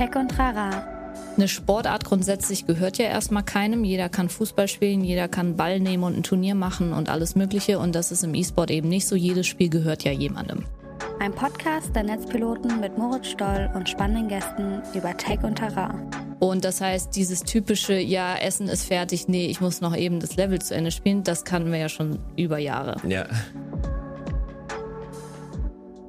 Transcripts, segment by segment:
Tech und Rara. Eine Sportart grundsätzlich gehört ja erstmal keinem. Jeder kann Fußball spielen, jeder kann Ball nehmen und ein Turnier machen und alles Mögliche. Und das ist im E-Sport eben nicht so. Jedes Spiel gehört ja jemandem. Ein Podcast der Netzpiloten mit Moritz Stoll und spannenden Gästen über Tech und Terrain. Und das heißt, dieses typische, ja, Essen ist fertig, nee, ich muss noch eben das Level zu Ende spielen, das kannten wir ja schon über Jahre. Ja.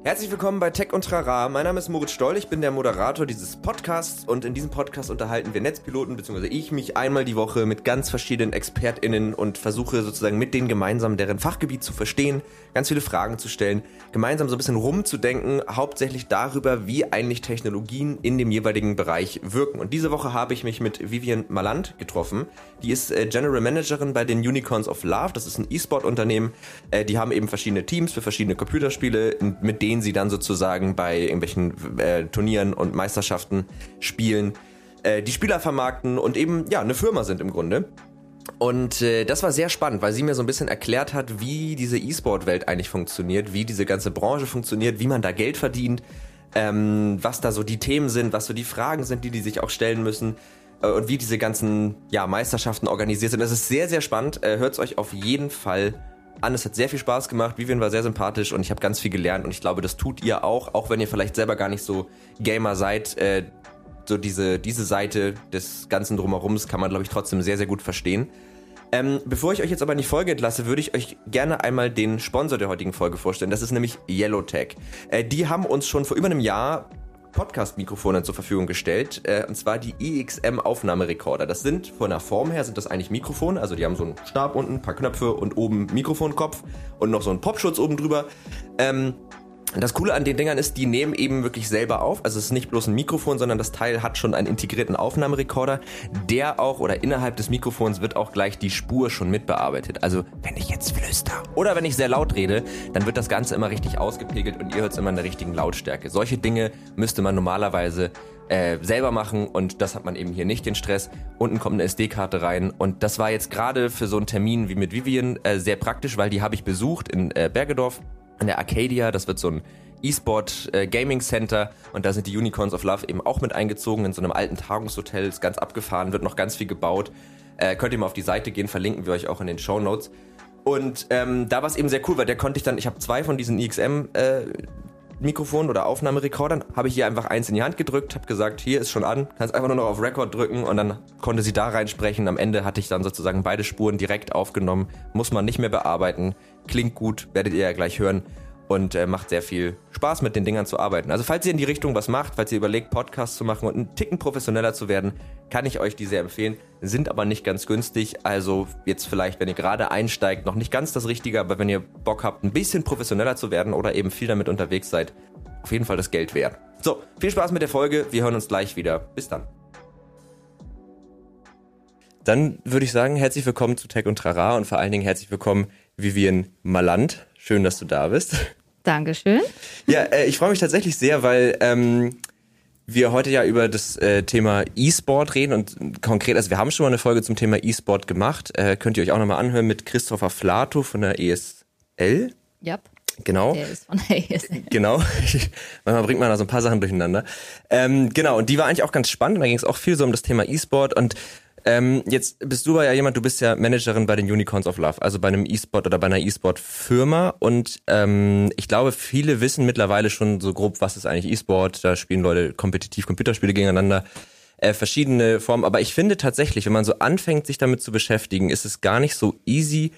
Herzlich willkommen bei Tech und Trara. Mein Name ist Moritz Stoll, ich bin der Moderator dieses Podcasts und in diesem Podcast unterhalten wir Netzpiloten, beziehungsweise ich mich einmal die Woche mit ganz verschiedenen ExpertInnen und versuche sozusagen mit denen gemeinsam deren Fachgebiet zu verstehen, ganz viele Fragen zu stellen, gemeinsam so ein bisschen rumzudenken, hauptsächlich darüber, wie eigentlich Technologien in dem jeweiligen Bereich wirken. Und diese Woche habe ich mich mit Vivian Maland getroffen. Die ist äh, General Managerin bei den Unicorns of Love. Das ist ein E-Sport-Unternehmen. Äh, die haben eben verschiedene Teams für verschiedene Computerspiele, mit denen denen sie dann sozusagen bei irgendwelchen äh, Turnieren und Meisterschaften spielen, äh, die Spieler vermarkten und eben ja eine Firma sind im Grunde. Und äh, das war sehr spannend, weil sie mir so ein bisschen erklärt hat, wie diese E-Sport-Welt eigentlich funktioniert, wie diese ganze Branche funktioniert, wie man da Geld verdient, ähm, was da so die Themen sind, was so die Fragen sind, die die sich auch stellen müssen äh, und wie diese ganzen ja, Meisterschaften organisiert sind. Das ist sehr, sehr spannend. Äh, Hört es euch auf jeden Fall an. Es hat sehr viel Spaß gemacht. Vivian war sehr sympathisch und ich habe ganz viel gelernt und ich glaube, das tut ihr auch, auch wenn ihr vielleicht selber gar nicht so Gamer seid. Äh, so diese, diese Seite des ganzen Drumherums kann man, glaube ich, trotzdem sehr, sehr gut verstehen. Ähm, bevor ich euch jetzt aber in die Folge entlasse, würde ich euch gerne einmal den Sponsor der heutigen Folge vorstellen. Das ist nämlich Yellowtech. Äh, die haben uns schon vor über einem Jahr Podcast-Mikrofone zur Verfügung gestellt, äh, und zwar die EXM-Aufnahmerekorder. Das sind von der Form her sind das eigentlich Mikrofone, also die haben so einen Stab unten, ein paar Knöpfe und oben Mikrofonkopf und noch so einen Popschutz oben drüber. Ähm, das Coole an den Dingern ist, die nehmen eben wirklich selber auf. Also es ist nicht bloß ein Mikrofon, sondern das Teil hat schon einen integrierten Aufnahmerekorder, der auch oder innerhalb des Mikrofons wird auch gleich die Spur schon mitbearbeitet. Also wenn ich jetzt flüster oder wenn ich sehr laut rede, dann wird das Ganze immer richtig ausgepegelt und ihr hört es immer in der richtigen Lautstärke. Solche Dinge müsste man normalerweise äh, selber machen und das hat man eben hier nicht den Stress. Unten kommt eine SD-Karte rein und das war jetzt gerade für so einen Termin wie mit Vivian äh, sehr praktisch, weil die habe ich besucht in äh, Bergedorf in der Arcadia. Das wird so ein E-Sport äh, Gaming Center und da sind die Unicorns of Love eben auch mit eingezogen in so einem alten Tagungshotel, ist ganz abgefahren, wird noch ganz viel gebaut. Äh, könnt ihr mal auf die Seite gehen, verlinken wir euch auch in den Show Notes. Und ähm, da war es eben sehr cool, weil der konnte ich dann, ich habe zwei von diesen EXM äh, Mikrofonen oder Aufnahmerekordern, habe ich hier einfach eins in die Hand gedrückt, habe gesagt, hier ist schon an, kannst einfach nur noch auf Record drücken und dann konnte sie da reinsprechen. Am Ende hatte ich dann sozusagen beide Spuren direkt aufgenommen, muss man nicht mehr bearbeiten, klingt gut, werdet ihr ja gleich hören und äh, macht sehr viel Spaß mit den Dingern zu arbeiten. Also falls ihr in die Richtung was macht, falls ihr überlegt, Podcasts zu machen und einen Ticken professioneller zu werden, kann ich euch die sehr empfehlen, sind aber nicht ganz günstig. Also jetzt vielleicht, wenn ihr gerade einsteigt, noch nicht ganz das Richtige, aber wenn ihr Bock habt, ein bisschen professioneller zu werden oder eben viel damit unterwegs seid, auf jeden Fall das Geld wert. So, viel Spaß mit der Folge. Wir hören uns gleich wieder. Bis dann. Dann würde ich sagen, herzlich willkommen zu Tech und Trara und vor allen Dingen herzlich willkommen Vivian Maland. Schön, dass du da bist. Dankeschön. Ja, äh, ich freue mich tatsächlich sehr, weil ähm, wir heute ja über das äh, Thema E-Sport reden und konkret, also wir haben schon mal eine Folge zum Thema E-Sport gemacht. Äh, könnt ihr euch auch nochmal anhören mit Christopher Flato von der ESL. Ja. Genau. Der ist von der ESL. Genau. Manchmal bringt man da so ein paar Sachen durcheinander. Ähm, genau, und die war eigentlich auch ganz spannend. Da ging es auch viel so um das Thema E-Sport und ähm, jetzt bist du ja jemand, du bist ja Managerin bei den Unicorns of Love, also bei einem E-Sport oder bei einer E-Sport-Firma. Und ähm, ich glaube, viele wissen mittlerweile schon so grob, was ist eigentlich E-Sport. Da spielen Leute kompetitiv Computerspiele gegeneinander, äh, verschiedene Formen. Aber ich finde tatsächlich, wenn man so anfängt, sich damit zu beschäftigen, ist es gar nicht so easy,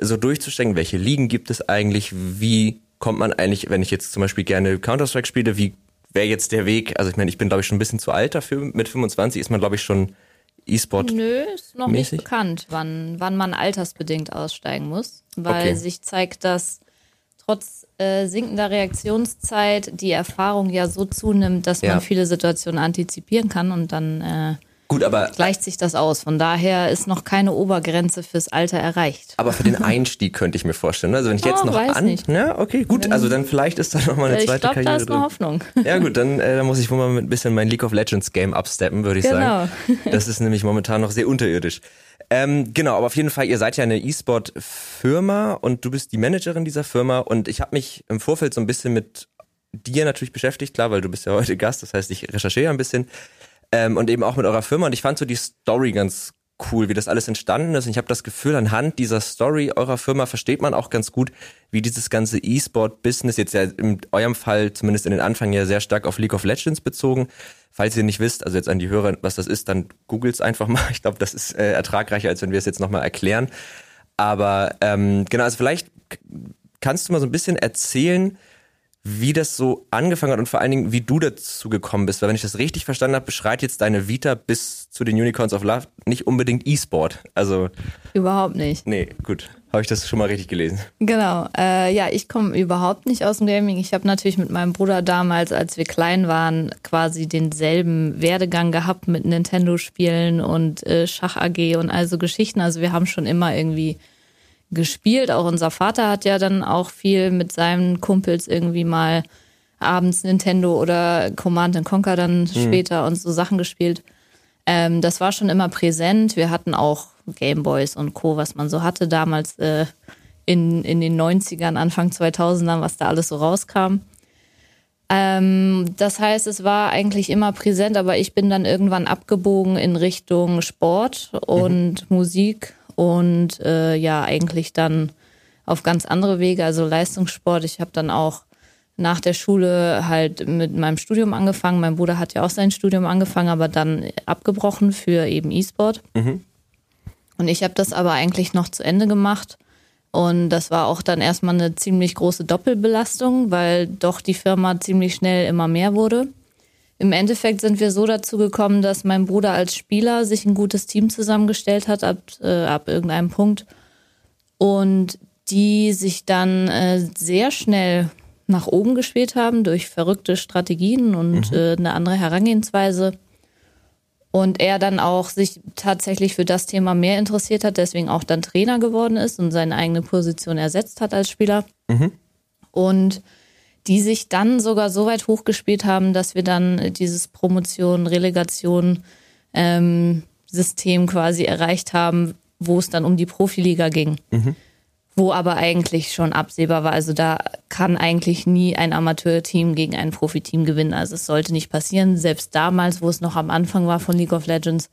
so durchzustecken, welche Ligen gibt es eigentlich, wie kommt man eigentlich, wenn ich jetzt zum Beispiel gerne Counter-Strike spiele, wie wäre jetzt der Weg? Also ich meine, ich bin glaube ich schon ein bisschen zu alt dafür. Mit 25 ist man glaube ich schon E-Sport? Nö, ist noch mäßig? nicht bekannt, wann, wann man altersbedingt aussteigen muss, weil okay. sich zeigt, dass trotz äh, sinkender Reaktionszeit die Erfahrung ja so zunimmt, dass ja. man viele Situationen antizipieren kann und dann äh, Gut, aber gleicht sich das aus. Von daher ist noch keine Obergrenze fürs Alter erreicht. Aber für den Einstieg könnte ich mir vorstellen. Also wenn ich jetzt oh, noch weiß an, nicht. ja, okay, gut. Also dann vielleicht ist da noch mal eine ich zweite glaub, Karriere da ist drin. Hoffnung. Ja gut, dann, äh, dann muss ich wohl mal ein bisschen mein League of Legends Game absteppen, würde ich genau. sagen. Das ist nämlich momentan noch sehr unterirdisch. Ähm, genau, aber auf jeden Fall, ihr seid ja eine E-Sport-Firma und du bist die Managerin dieser Firma und ich habe mich im Vorfeld so ein bisschen mit dir natürlich beschäftigt, klar, weil du bist ja heute Gast, das heißt, ich recherchiere ein bisschen. Ähm, und eben auch mit eurer Firma. Und ich fand so die Story ganz cool, wie das alles entstanden ist. Und ich habe das Gefühl, anhand dieser Story eurer Firma versteht man auch ganz gut, wie dieses ganze E-Sport-Business jetzt ja in eurem Fall, zumindest in den Anfang ja sehr stark auf League of Legends bezogen. Falls ihr nicht wisst, also jetzt an die Hörer, was das ist, dann googelt's einfach mal. Ich glaube, das ist äh, ertragreicher, als wenn wir es jetzt nochmal erklären. Aber ähm, genau, also vielleicht kannst du mal so ein bisschen erzählen, wie das so angefangen hat und vor allen Dingen, wie du dazu gekommen bist. Weil wenn ich das richtig verstanden habe, beschreibt jetzt deine Vita bis zu den Unicorns of Love nicht unbedingt E-Sport. Also überhaupt nicht. Nee, gut. Habe ich das schon mal richtig gelesen? Genau. Äh, ja, ich komme überhaupt nicht aus dem Gaming. Ich habe natürlich mit meinem Bruder damals, als wir klein waren, quasi denselben Werdegang gehabt mit Nintendo-Spielen und äh, Schach AG und all so Geschichten. Also wir haben schon immer irgendwie gespielt. Auch unser Vater hat ja dann auch viel mit seinen Kumpels irgendwie mal abends Nintendo oder Command Conquer dann mhm. später und so Sachen gespielt. Ähm, das war schon immer präsent. Wir hatten auch Gameboys und Co., was man so hatte damals äh, in, in den 90ern, Anfang 2000ern, was da alles so rauskam. Ähm, das heißt, es war eigentlich immer präsent, aber ich bin dann irgendwann abgebogen in Richtung Sport und mhm. Musik und äh, ja, eigentlich dann auf ganz andere Wege, also Leistungssport. Ich habe dann auch nach der Schule halt mit meinem Studium angefangen. Mein Bruder hat ja auch sein Studium angefangen, aber dann abgebrochen für eben E-Sport. Mhm. Und ich habe das aber eigentlich noch zu Ende gemacht. Und das war auch dann erstmal eine ziemlich große Doppelbelastung, weil doch die Firma ziemlich schnell immer mehr wurde. Im Endeffekt sind wir so dazu gekommen, dass mein Bruder als Spieler sich ein gutes Team zusammengestellt hat ab, äh, ab irgendeinem Punkt und die sich dann äh, sehr schnell nach oben gespielt haben durch verrückte Strategien und mhm. äh, eine andere Herangehensweise. Und er dann auch sich tatsächlich für das Thema mehr interessiert hat, deswegen auch dann Trainer geworden ist und seine eigene Position ersetzt hat als Spieler. Mhm. Und die sich dann sogar so weit hochgespielt haben, dass wir dann dieses Promotion, Relegation ähm, System quasi erreicht haben, wo es dann um die Profiliga ging. Mhm. Wo aber eigentlich schon absehbar war, also da kann eigentlich nie ein Amateurteam gegen ein Profiteam gewinnen. Also es sollte nicht passieren. Selbst damals, wo es noch am Anfang war von League of Legends,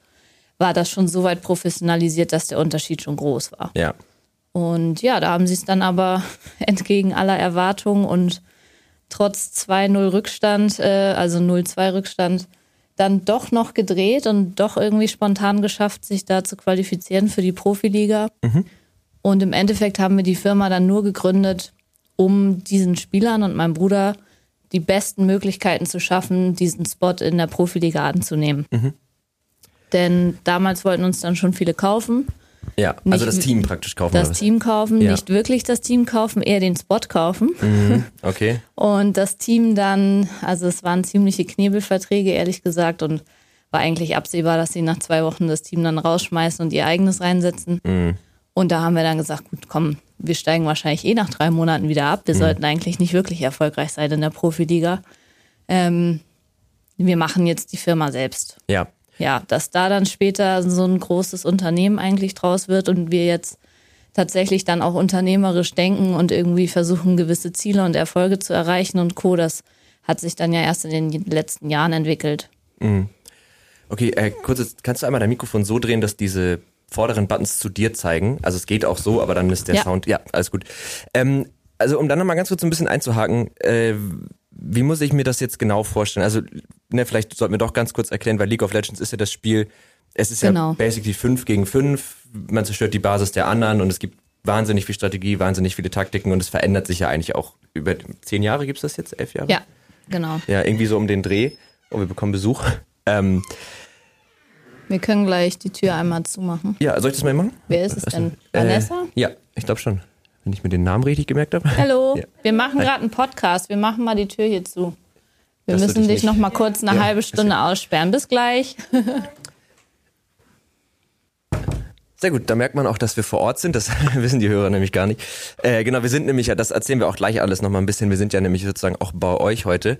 war das schon so weit professionalisiert, dass der Unterschied schon groß war. Ja. Und ja, da haben sie es dann aber entgegen aller Erwartungen und trotz 2-0 Rückstand, äh, also 0-2 Rückstand, dann doch noch gedreht und doch irgendwie spontan geschafft, sich da zu qualifizieren für die Profiliga. Mhm. Und im Endeffekt haben wir die Firma dann nur gegründet, um diesen Spielern und meinem Bruder die besten Möglichkeiten zu schaffen, diesen Spot in der Profiliga anzunehmen. Mhm. Denn damals wollten uns dann schon viele kaufen. Ja, also das Team praktisch kaufen. Das Team kaufen, ja. nicht wirklich das Team kaufen, eher den Spot kaufen. Mhm, okay. Und das Team dann, also es waren ziemliche Knebelverträge, ehrlich gesagt, und war eigentlich absehbar, dass sie nach zwei Wochen das Team dann rausschmeißen und ihr eigenes reinsetzen. Mhm. Und da haben wir dann gesagt, gut, komm, wir steigen wahrscheinlich eh nach drei Monaten wieder ab. Wir mhm. sollten eigentlich nicht wirklich erfolgreich sein in der Profiliga. Ähm, wir machen jetzt die Firma selbst. Ja ja, dass da dann später so ein großes Unternehmen eigentlich draus wird und wir jetzt tatsächlich dann auch unternehmerisch denken und irgendwie versuchen, gewisse Ziele und Erfolge zu erreichen und Co. Das hat sich dann ja erst in den letzten Jahren entwickelt. Mhm. Okay, äh, kurz, kannst du einmal dein Mikrofon so drehen, dass diese vorderen Buttons zu dir zeigen? Also es geht auch so, aber dann ist der ja. Sound, ja, alles gut. Ähm, also um dann nochmal ganz kurz ein bisschen einzuhaken, äh, wie muss ich mir das jetzt genau vorstellen? Also, ne, vielleicht sollten wir doch ganz kurz erklären, weil League of Legends ist ja das Spiel, es ist genau. ja basically 5 gegen 5, man zerstört die Basis der anderen und es gibt wahnsinnig viel Strategie, wahnsinnig viele Taktiken und es verändert sich ja eigentlich auch über zehn Jahre gibt es das jetzt, elf Jahre? Ja, genau. Ja, irgendwie so um den Dreh und wir bekommen Besuch. Ähm, wir können gleich die Tür einmal zumachen. Ja, soll ich das mal machen? Wer ist es denn? Äh, Vanessa? Ja, ich glaube schon. Wenn ich mir den Namen richtig gemerkt habe. Hallo, ja. wir machen gerade einen Podcast. Wir machen mal die Tür hier zu. Wir das müssen dich noch mal kurz eine ja, halbe Stunde aussperren. Bis gleich. Sehr gut, da merkt man auch, dass wir vor Ort sind. Das wissen die Hörer nämlich gar nicht. Äh, genau, wir sind nämlich, das erzählen wir auch gleich alles noch mal ein bisschen. Wir sind ja nämlich sozusagen auch bei euch heute.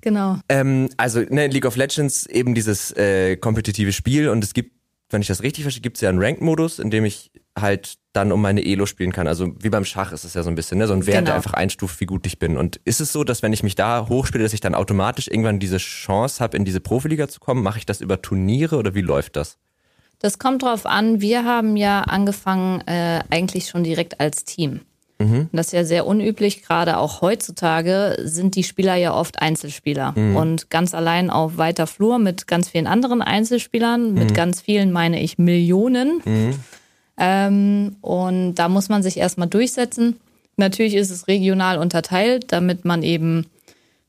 Genau. Ähm, also ne, League of Legends eben dieses äh, kompetitive Spiel und es gibt, wenn ich das richtig verstehe, gibt es ja einen Ranked-Modus, in dem ich halt dann um meine Elo spielen kann. Also wie beim Schach ist es ja so ein bisschen, ne? so ein Wert, genau. der einfach einstuft, wie gut ich bin. Und ist es so, dass wenn ich mich da hochspiele, dass ich dann automatisch irgendwann diese Chance habe, in diese Profiliga zu kommen? Mache ich das über Turniere oder wie läuft das? Das kommt drauf an. Wir haben ja angefangen äh, eigentlich schon direkt als Team. Mhm. Das ist ja sehr unüblich, gerade auch heutzutage sind die Spieler ja oft Einzelspieler mhm. und ganz allein auf weiter Flur mit ganz vielen anderen Einzelspielern, mhm. mit ganz vielen meine ich Millionen. Ähm, und da muss man sich erstmal durchsetzen. Natürlich ist es regional unterteilt, damit man eben,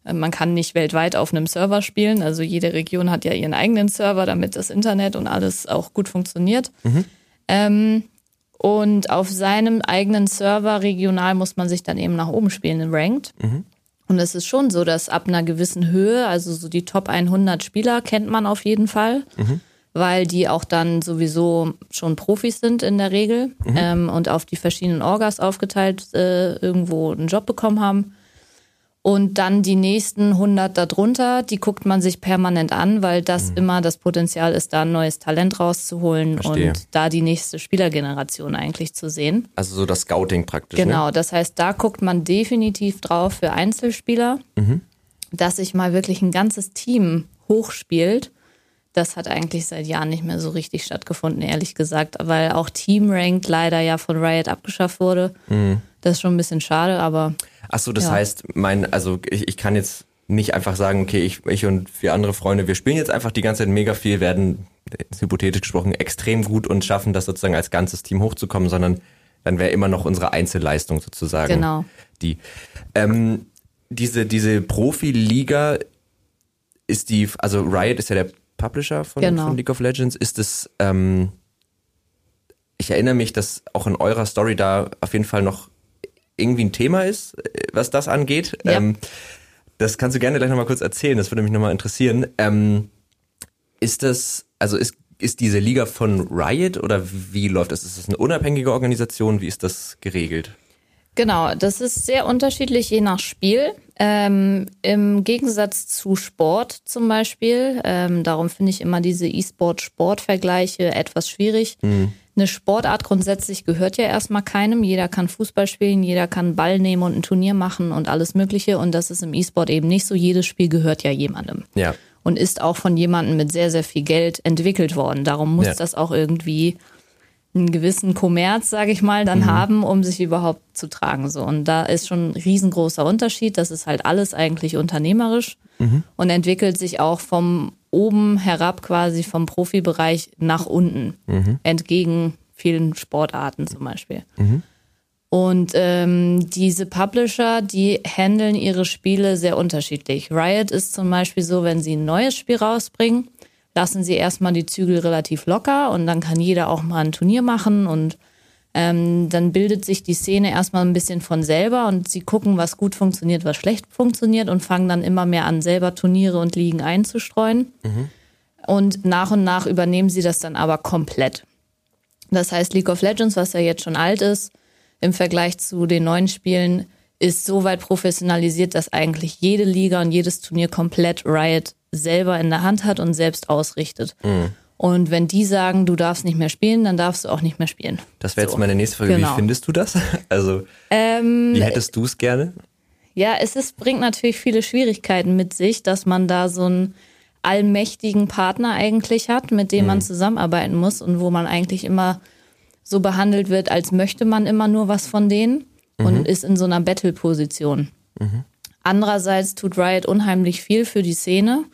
äh, man kann nicht weltweit auf einem Server spielen. Also jede Region hat ja ihren eigenen Server, damit das Internet und alles auch gut funktioniert. Mhm. Ähm, und auf seinem eigenen Server regional muss man sich dann eben nach oben spielen in Ranked. Mhm. Und es ist schon so, dass ab einer gewissen Höhe, also so die Top 100 Spieler kennt man auf jeden Fall. Mhm weil die auch dann sowieso schon Profis sind in der Regel mhm. ähm, und auf die verschiedenen Orgas aufgeteilt äh, irgendwo einen Job bekommen haben. Und dann die nächsten 100 darunter, die guckt man sich permanent an, weil das mhm. immer das Potenzial ist, da ein neues Talent rauszuholen Verstehe. und da die nächste Spielergeneration eigentlich zu sehen. Also so das Scouting praktisch. Ne? Genau, ne? das heißt, da guckt man definitiv drauf für Einzelspieler, mhm. dass sich mal wirklich ein ganzes Team hochspielt das hat eigentlich seit Jahren nicht mehr so richtig stattgefunden, ehrlich gesagt, weil auch Team Ranked leider ja von Riot abgeschafft wurde. Mhm. Das ist schon ein bisschen schade, aber. Ach so, das ja. heißt, mein, also ich, ich kann jetzt nicht einfach sagen, okay, ich, ich und vier andere Freunde, wir spielen jetzt einfach die ganze Zeit mega viel, werden hypothetisch gesprochen extrem gut und schaffen das sozusagen als ganzes Team hochzukommen, sondern dann wäre immer noch unsere Einzelleistung sozusagen genau. die. Ähm, diese diese Profiliga ist die, also Riot ist ja der Publisher von, genau. von League of Legends, ist es, ähm, ich erinnere mich, dass auch in eurer Story da auf jeden Fall noch irgendwie ein Thema ist, äh, was das angeht. Ja. Ähm, das kannst du gerne gleich nochmal kurz erzählen, das würde mich nochmal interessieren. Ähm, ist das, also ist, ist diese Liga von Riot oder wie läuft das? Ist das eine unabhängige Organisation? Wie ist das geregelt? Genau, das ist sehr unterschiedlich je nach Spiel. Ähm, Im Gegensatz zu Sport zum Beispiel, ähm, darum finde ich immer diese E-Sport-Sport-Vergleiche etwas schwierig. Mhm. Eine Sportart grundsätzlich gehört ja erstmal keinem. Jeder kann Fußball spielen, jeder kann Ball nehmen und ein Turnier machen und alles Mögliche. Und das ist im E-Sport eben nicht so. Jedes Spiel gehört ja jemandem. Ja. Und ist auch von jemandem mit sehr, sehr viel Geld entwickelt worden. Darum muss ja. das auch irgendwie einen gewissen Kommerz, sage ich mal, dann mhm. haben, um sich überhaupt zu tragen. So. Und da ist schon ein riesengroßer Unterschied. Das ist halt alles eigentlich unternehmerisch mhm. und entwickelt sich auch vom oben herab quasi vom Profibereich nach unten, mhm. entgegen vielen Sportarten zum Beispiel. Mhm. Und ähm, diese Publisher, die handeln ihre Spiele sehr unterschiedlich. Riot ist zum Beispiel so, wenn sie ein neues Spiel rausbringen, lassen sie erstmal die Zügel relativ locker und dann kann jeder auch mal ein Turnier machen und ähm, dann bildet sich die Szene erstmal ein bisschen von selber und sie gucken, was gut funktioniert, was schlecht funktioniert und fangen dann immer mehr an, selber Turniere und Ligen einzustreuen. Mhm. Und nach und nach übernehmen sie das dann aber komplett. Das heißt, League of Legends, was ja jetzt schon alt ist, im Vergleich zu den neuen Spielen, ist so weit professionalisiert, dass eigentlich jede Liga und jedes Turnier komplett Riot selber in der Hand hat und selbst ausrichtet. Mhm. Und wenn die sagen, du darfst nicht mehr spielen, dann darfst du auch nicht mehr spielen. Das wäre so. jetzt meine nächste Frage. Genau. Wie findest du das? Also, ähm, wie hättest du es gerne? Ja, es ist, bringt natürlich viele Schwierigkeiten mit sich, dass man da so einen allmächtigen Partner eigentlich hat, mit dem mhm. man zusammenarbeiten muss und wo man eigentlich immer so behandelt wird, als möchte man immer nur was von denen mhm. und ist in so einer Battle-Position. Mhm. Andererseits tut Riot unheimlich viel für die Szene.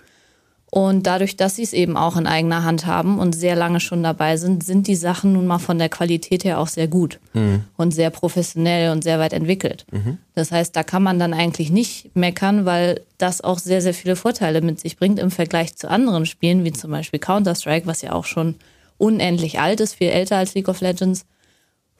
Und dadurch, dass sie es eben auch in eigener Hand haben und sehr lange schon dabei sind, sind die Sachen nun mal von der Qualität her auch sehr gut mhm. und sehr professionell und sehr weit entwickelt. Mhm. Das heißt, da kann man dann eigentlich nicht meckern, weil das auch sehr, sehr viele Vorteile mit sich bringt im Vergleich zu anderen Spielen, wie zum Beispiel Counter-Strike, was ja auch schon unendlich alt ist, viel älter als League of Legends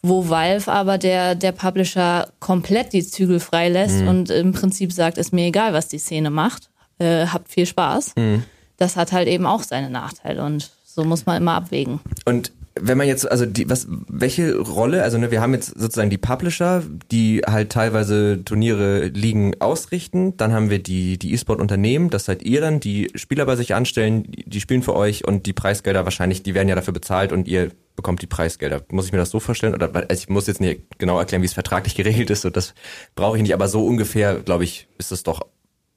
wo Valve aber der, der Publisher komplett die Zügel freilässt mhm. und im Prinzip sagt, ist mir egal, was die Szene macht, äh, habt viel Spaß. Mhm. Das hat halt eben auch seine Nachteile und so muss man immer abwägen. Und wenn man jetzt, also die, was, welche Rolle, also ne, wir haben jetzt sozusagen die Publisher, die halt teilweise Turniere, Ligen ausrichten, dann haben wir die, die E-Sport-Unternehmen, das seid ihr dann, die Spieler bei sich anstellen, die, spielen für euch und die Preisgelder wahrscheinlich, die werden ja dafür bezahlt und ihr bekommt die Preisgelder. Muss ich mir das so vorstellen? Oder also ich muss jetzt nicht genau erklären, wie es vertraglich geregelt ist. Und das brauche ich nicht. Aber so ungefähr, glaube ich, ist es doch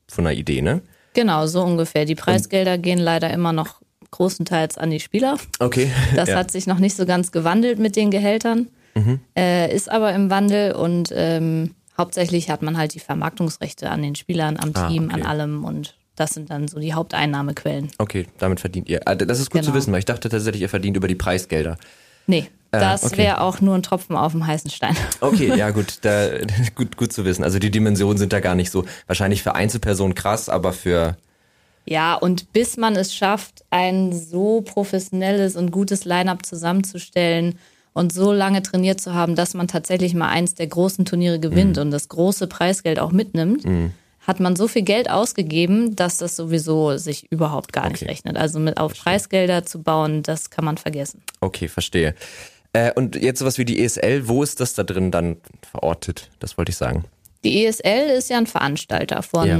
von einer Idee, ne? Genau, so ungefähr. Die Preisgelder und gehen leider immer noch großenteils an die Spieler. Okay. Das ja. hat sich noch nicht so ganz gewandelt mit den Gehältern, mhm. äh, ist aber im Wandel und ähm, hauptsächlich hat man halt die Vermarktungsrechte an den Spielern, am ah, Team, okay. an allem und das sind dann so die Haupteinnahmequellen. Okay, damit verdient ihr. Also das ist gut genau. zu wissen, weil ich dachte tatsächlich, ihr verdient über die Preisgelder. Nee, das okay. wäre auch nur ein Tropfen auf dem heißen Stein. Okay, ja gut, da, gut, gut zu wissen. Also die Dimensionen sind da gar nicht so, wahrscheinlich für Einzelpersonen krass, aber für ja, und bis man es schafft, ein so professionelles und gutes Line-up zusammenzustellen und so lange trainiert zu haben, dass man tatsächlich mal eins der großen Turniere gewinnt mhm. und das große Preisgeld auch mitnimmt, mhm. hat man so viel Geld ausgegeben, dass das sowieso sich überhaupt gar okay. nicht rechnet. Also mit auf Preisgelder zu bauen, das kann man vergessen. Okay, verstehe. Äh, und jetzt sowas wie die ESL, wo ist das da drin dann verortet? Das wollte ich sagen. Die ESL ist ja ein Veranstalter von ja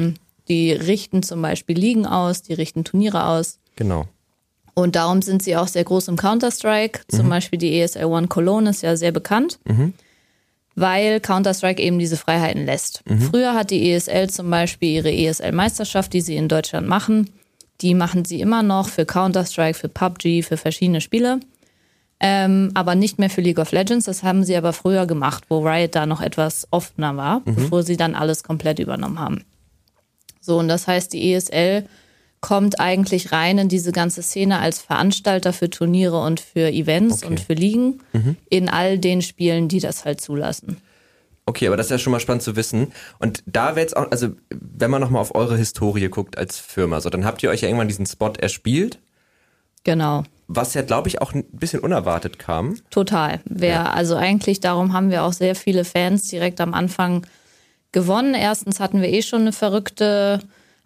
die richten zum Beispiel Ligen aus, die richten Turniere aus. Genau. Und darum sind sie auch sehr groß im Counter-Strike. Zum mhm. Beispiel die ESL One Cologne ist ja sehr bekannt, mhm. weil Counter-Strike eben diese Freiheiten lässt. Mhm. Früher hat die ESL zum Beispiel ihre ESL-Meisterschaft, die sie in Deutschland machen. Die machen sie immer noch für Counter-Strike, für PUBG, für verschiedene Spiele. Ähm, aber nicht mehr für League of Legends. Das haben sie aber früher gemacht, wo Riot da noch etwas offener war, mhm. bevor sie dann alles komplett übernommen haben. So, und das heißt, die ESL kommt eigentlich rein in diese ganze Szene als Veranstalter für Turniere und für Events okay. und für Ligen mhm. in all den Spielen, die das halt zulassen. Okay, aber das ist ja schon mal spannend zu wissen. Und da wäre jetzt auch, also wenn man nochmal auf eure Historie guckt als Firma, so dann habt ihr euch ja irgendwann diesen Spot erspielt. Genau. Was ja, glaube ich, auch ein bisschen unerwartet kam. Total. Wer, ja. Also eigentlich darum haben wir auch sehr viele Fans direkt am Anfang gewonnen. Erstens hatten wir eh schon eine verrückte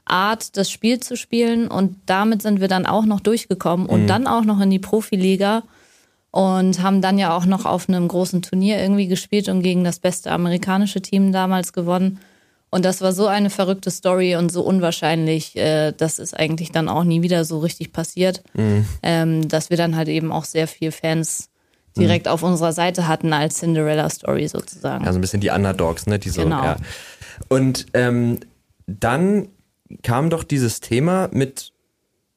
Art, das Spiel zu spielen und damit sind wir dann auch noch durchgekommen und mhm. dann auch noch in die Profiliga und haben dann ja auch noch auf einem großen Turnier irgendwie gespielt und gegen das beste amerikanische Team damals gewonnen. Und das war so eine verrückte Story und so unwahrscheinlich, äh, das ist eigentlich dann auch nie wieder so richtig passiert, mhm. ähm, dass wir dann halt eben auch sehr viel Fans direkt mhm. auf unserer Seite hatten als Cinderella-Story sozusagen. Also ein bisschen die Underdogs, ne? Die so, genau. Ja. Und ähm, dann kam doch dieses Thema mit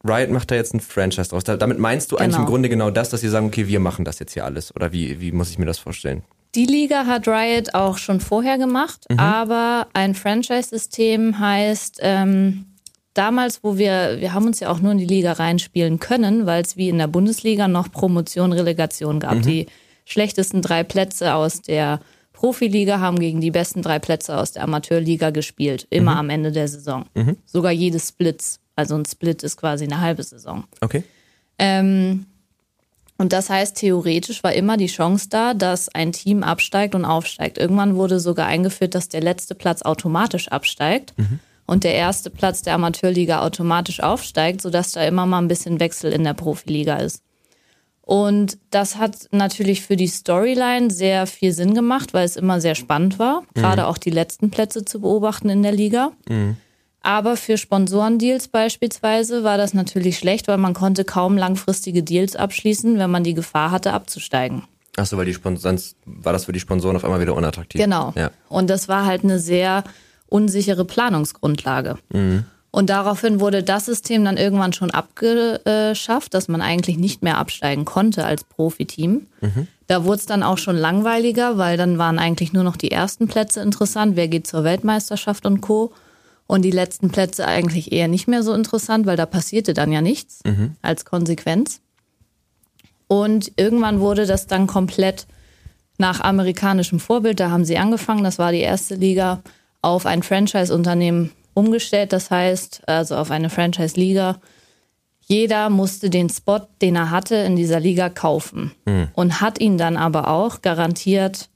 Riot macht da jetzt ein Franchise draus. damit meinst du genau. eigentlich im Grunde genau das, dass sie sagen, okay, wir machen das jetzt hier alles. Oder wie, wie muss ich mir das vorstellen? Die Liga hat Riot auch schon vorher gemacht, mhm. aber ein Franchise-System heißt, ähm, damals, wo wir, wir haben uns ja auch nur in die Liga reinspielen können, weil es wie in der Bundesliga noch Promotion, Relegation gab. Mhm. Die schlechtesten drei Plätze aus der Profiliga haben gegen die besten drei Plätze aus der Amateurliga gespielt, immer mhm. am Ende der Saison. Mhm. Sogar jedes Splits. Also ein Split ist quasi eine halbe Saison. Okay. Ähm, und das heißt, theoretisch war immer die Chance da, dass ein Team absteigt und aufsteigt. Irgendwann wurde sogar eingeführt, dass der letzte Platz automatisch absteigt. Mhm und der erste Platz der Amateurliga automatisch aufsteigt, sodass da immer mal ein bisschen Wechsel in der Profiliga ist. Und das hat natürlich für die Storyline sehr viel Sinn gemacht, weil es immer sehr spannend war, mhm. gerade auch die letzten Plätze zu beobachten in der Liga. Mhm. Aber für Sponsorendeals beispielsweise war das natürlich schlecht, weil man konnte kaum langfristige Deals abschließen, wenn man die Gefahr hatte, abzusteigen. Achso, weil die Sponsoren, sonst war das für die Sponsoren auf einmal wieder unattraktiv. Genau. Ja. Und das war halt eine sehr unsichere Planungsgrundlage. Mhm. Und daraufhin wurde das System dann irgendwann schon abgeschafft, dass man eigentlich nicht mehr absteigen konnte als Profiteam. Mhm. Da wurde es dann auch schon langweiliger, weil dann waren eigentlich nur noch die ersten Plätze interessant. Wer geht zur Weltmeisterschaft und Co. Und die letzten Plätze eigentlich eher nicht mehr so interessant, weil da passierte dann ja nichts mhm. als Konsequenz. Und irgendwann wurde das dann komplett nach amerikanischem Vorbild. Da haben sie angefangen. Das war die erste Liga auf ein Franchise-Unternehmen umgestellt. Das heißt, also auf eine Franchise-Liga. Jeder musste den Spot, den er hatte, in dieser Liga kaufen mhm. und hat ihn dann aber auch garantiert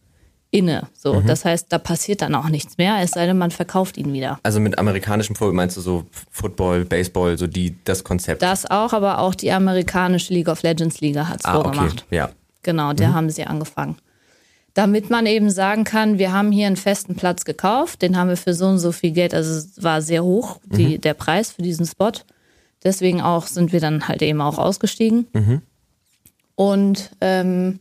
inne. So, mhm. das heißt, da passiert dann auch nichts mehr, es sei denn, man verkauft ihn wieder. Also mit amerikanischem Vorbild meinst du so Football, Baseball, so die das Konzept? Das auch, aber auch die amerikanische League of Legends Liga hat es ah, vorgemacht. Okay. Ja. Genau, der mhm. haben sie angefangen damit man eben sagen kann, wir haben hier einen festen Platz gekauft, den haben wir für so und so viel Geld, also es war sehr hoch, die, mhm. der Preis für diesen Spot. Deswegen auch sind wir dann halt eben auch ausgestiegen. Mhm. Und ähm,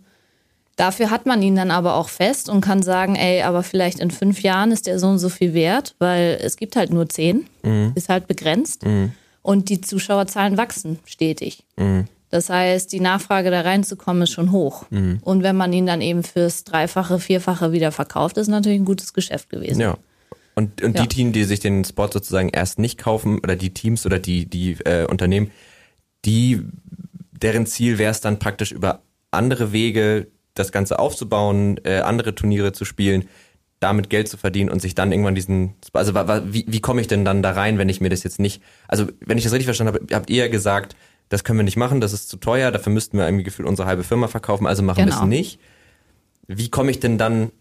dafür hat man ihn dann aber auch fest und kann sagen, ey, aber vielleicht in fünf Jahren ist der so und so viel wert, weil es gibt halt nur zehn, mhm. ist halt begrenzt. Mhm. Und die Zuschauerzahlen wachsen stetig. Mhm. Das heißt, die Nachfrage da reinzukommen ist schon hoch. Mhm. Und wenn man ihn dann eben fürs Dreifache, Vierfache wieder verkauft, ist natürlich ein gutes Geschäft gewesen. Ja. Und, und ja. die Teams, die sich den Spot sozusagen erst nicht kaufen, oder die Teams oder die, die äh, Unternehmen, die, deren Ziel wäre es dann praktisch über andere Wege, das Ganze aufzubauen, äh, andere Turniere zu spielen, damit Geld zu verdienen und sich dann irgendwann diesen, also wie, wie komme ich denn dann da rein, wenn ich mir das jetzt nicht, also wenn ich das richtig verstanden habe, habt ihr ja gesagt, das können wir nicht machen, das ist zu teuer, dafür müssten wir irgendwie gefühlt unsere halbe Firma verkaufen, also machen genau. wir es nicht. Wie komme ich denn dann,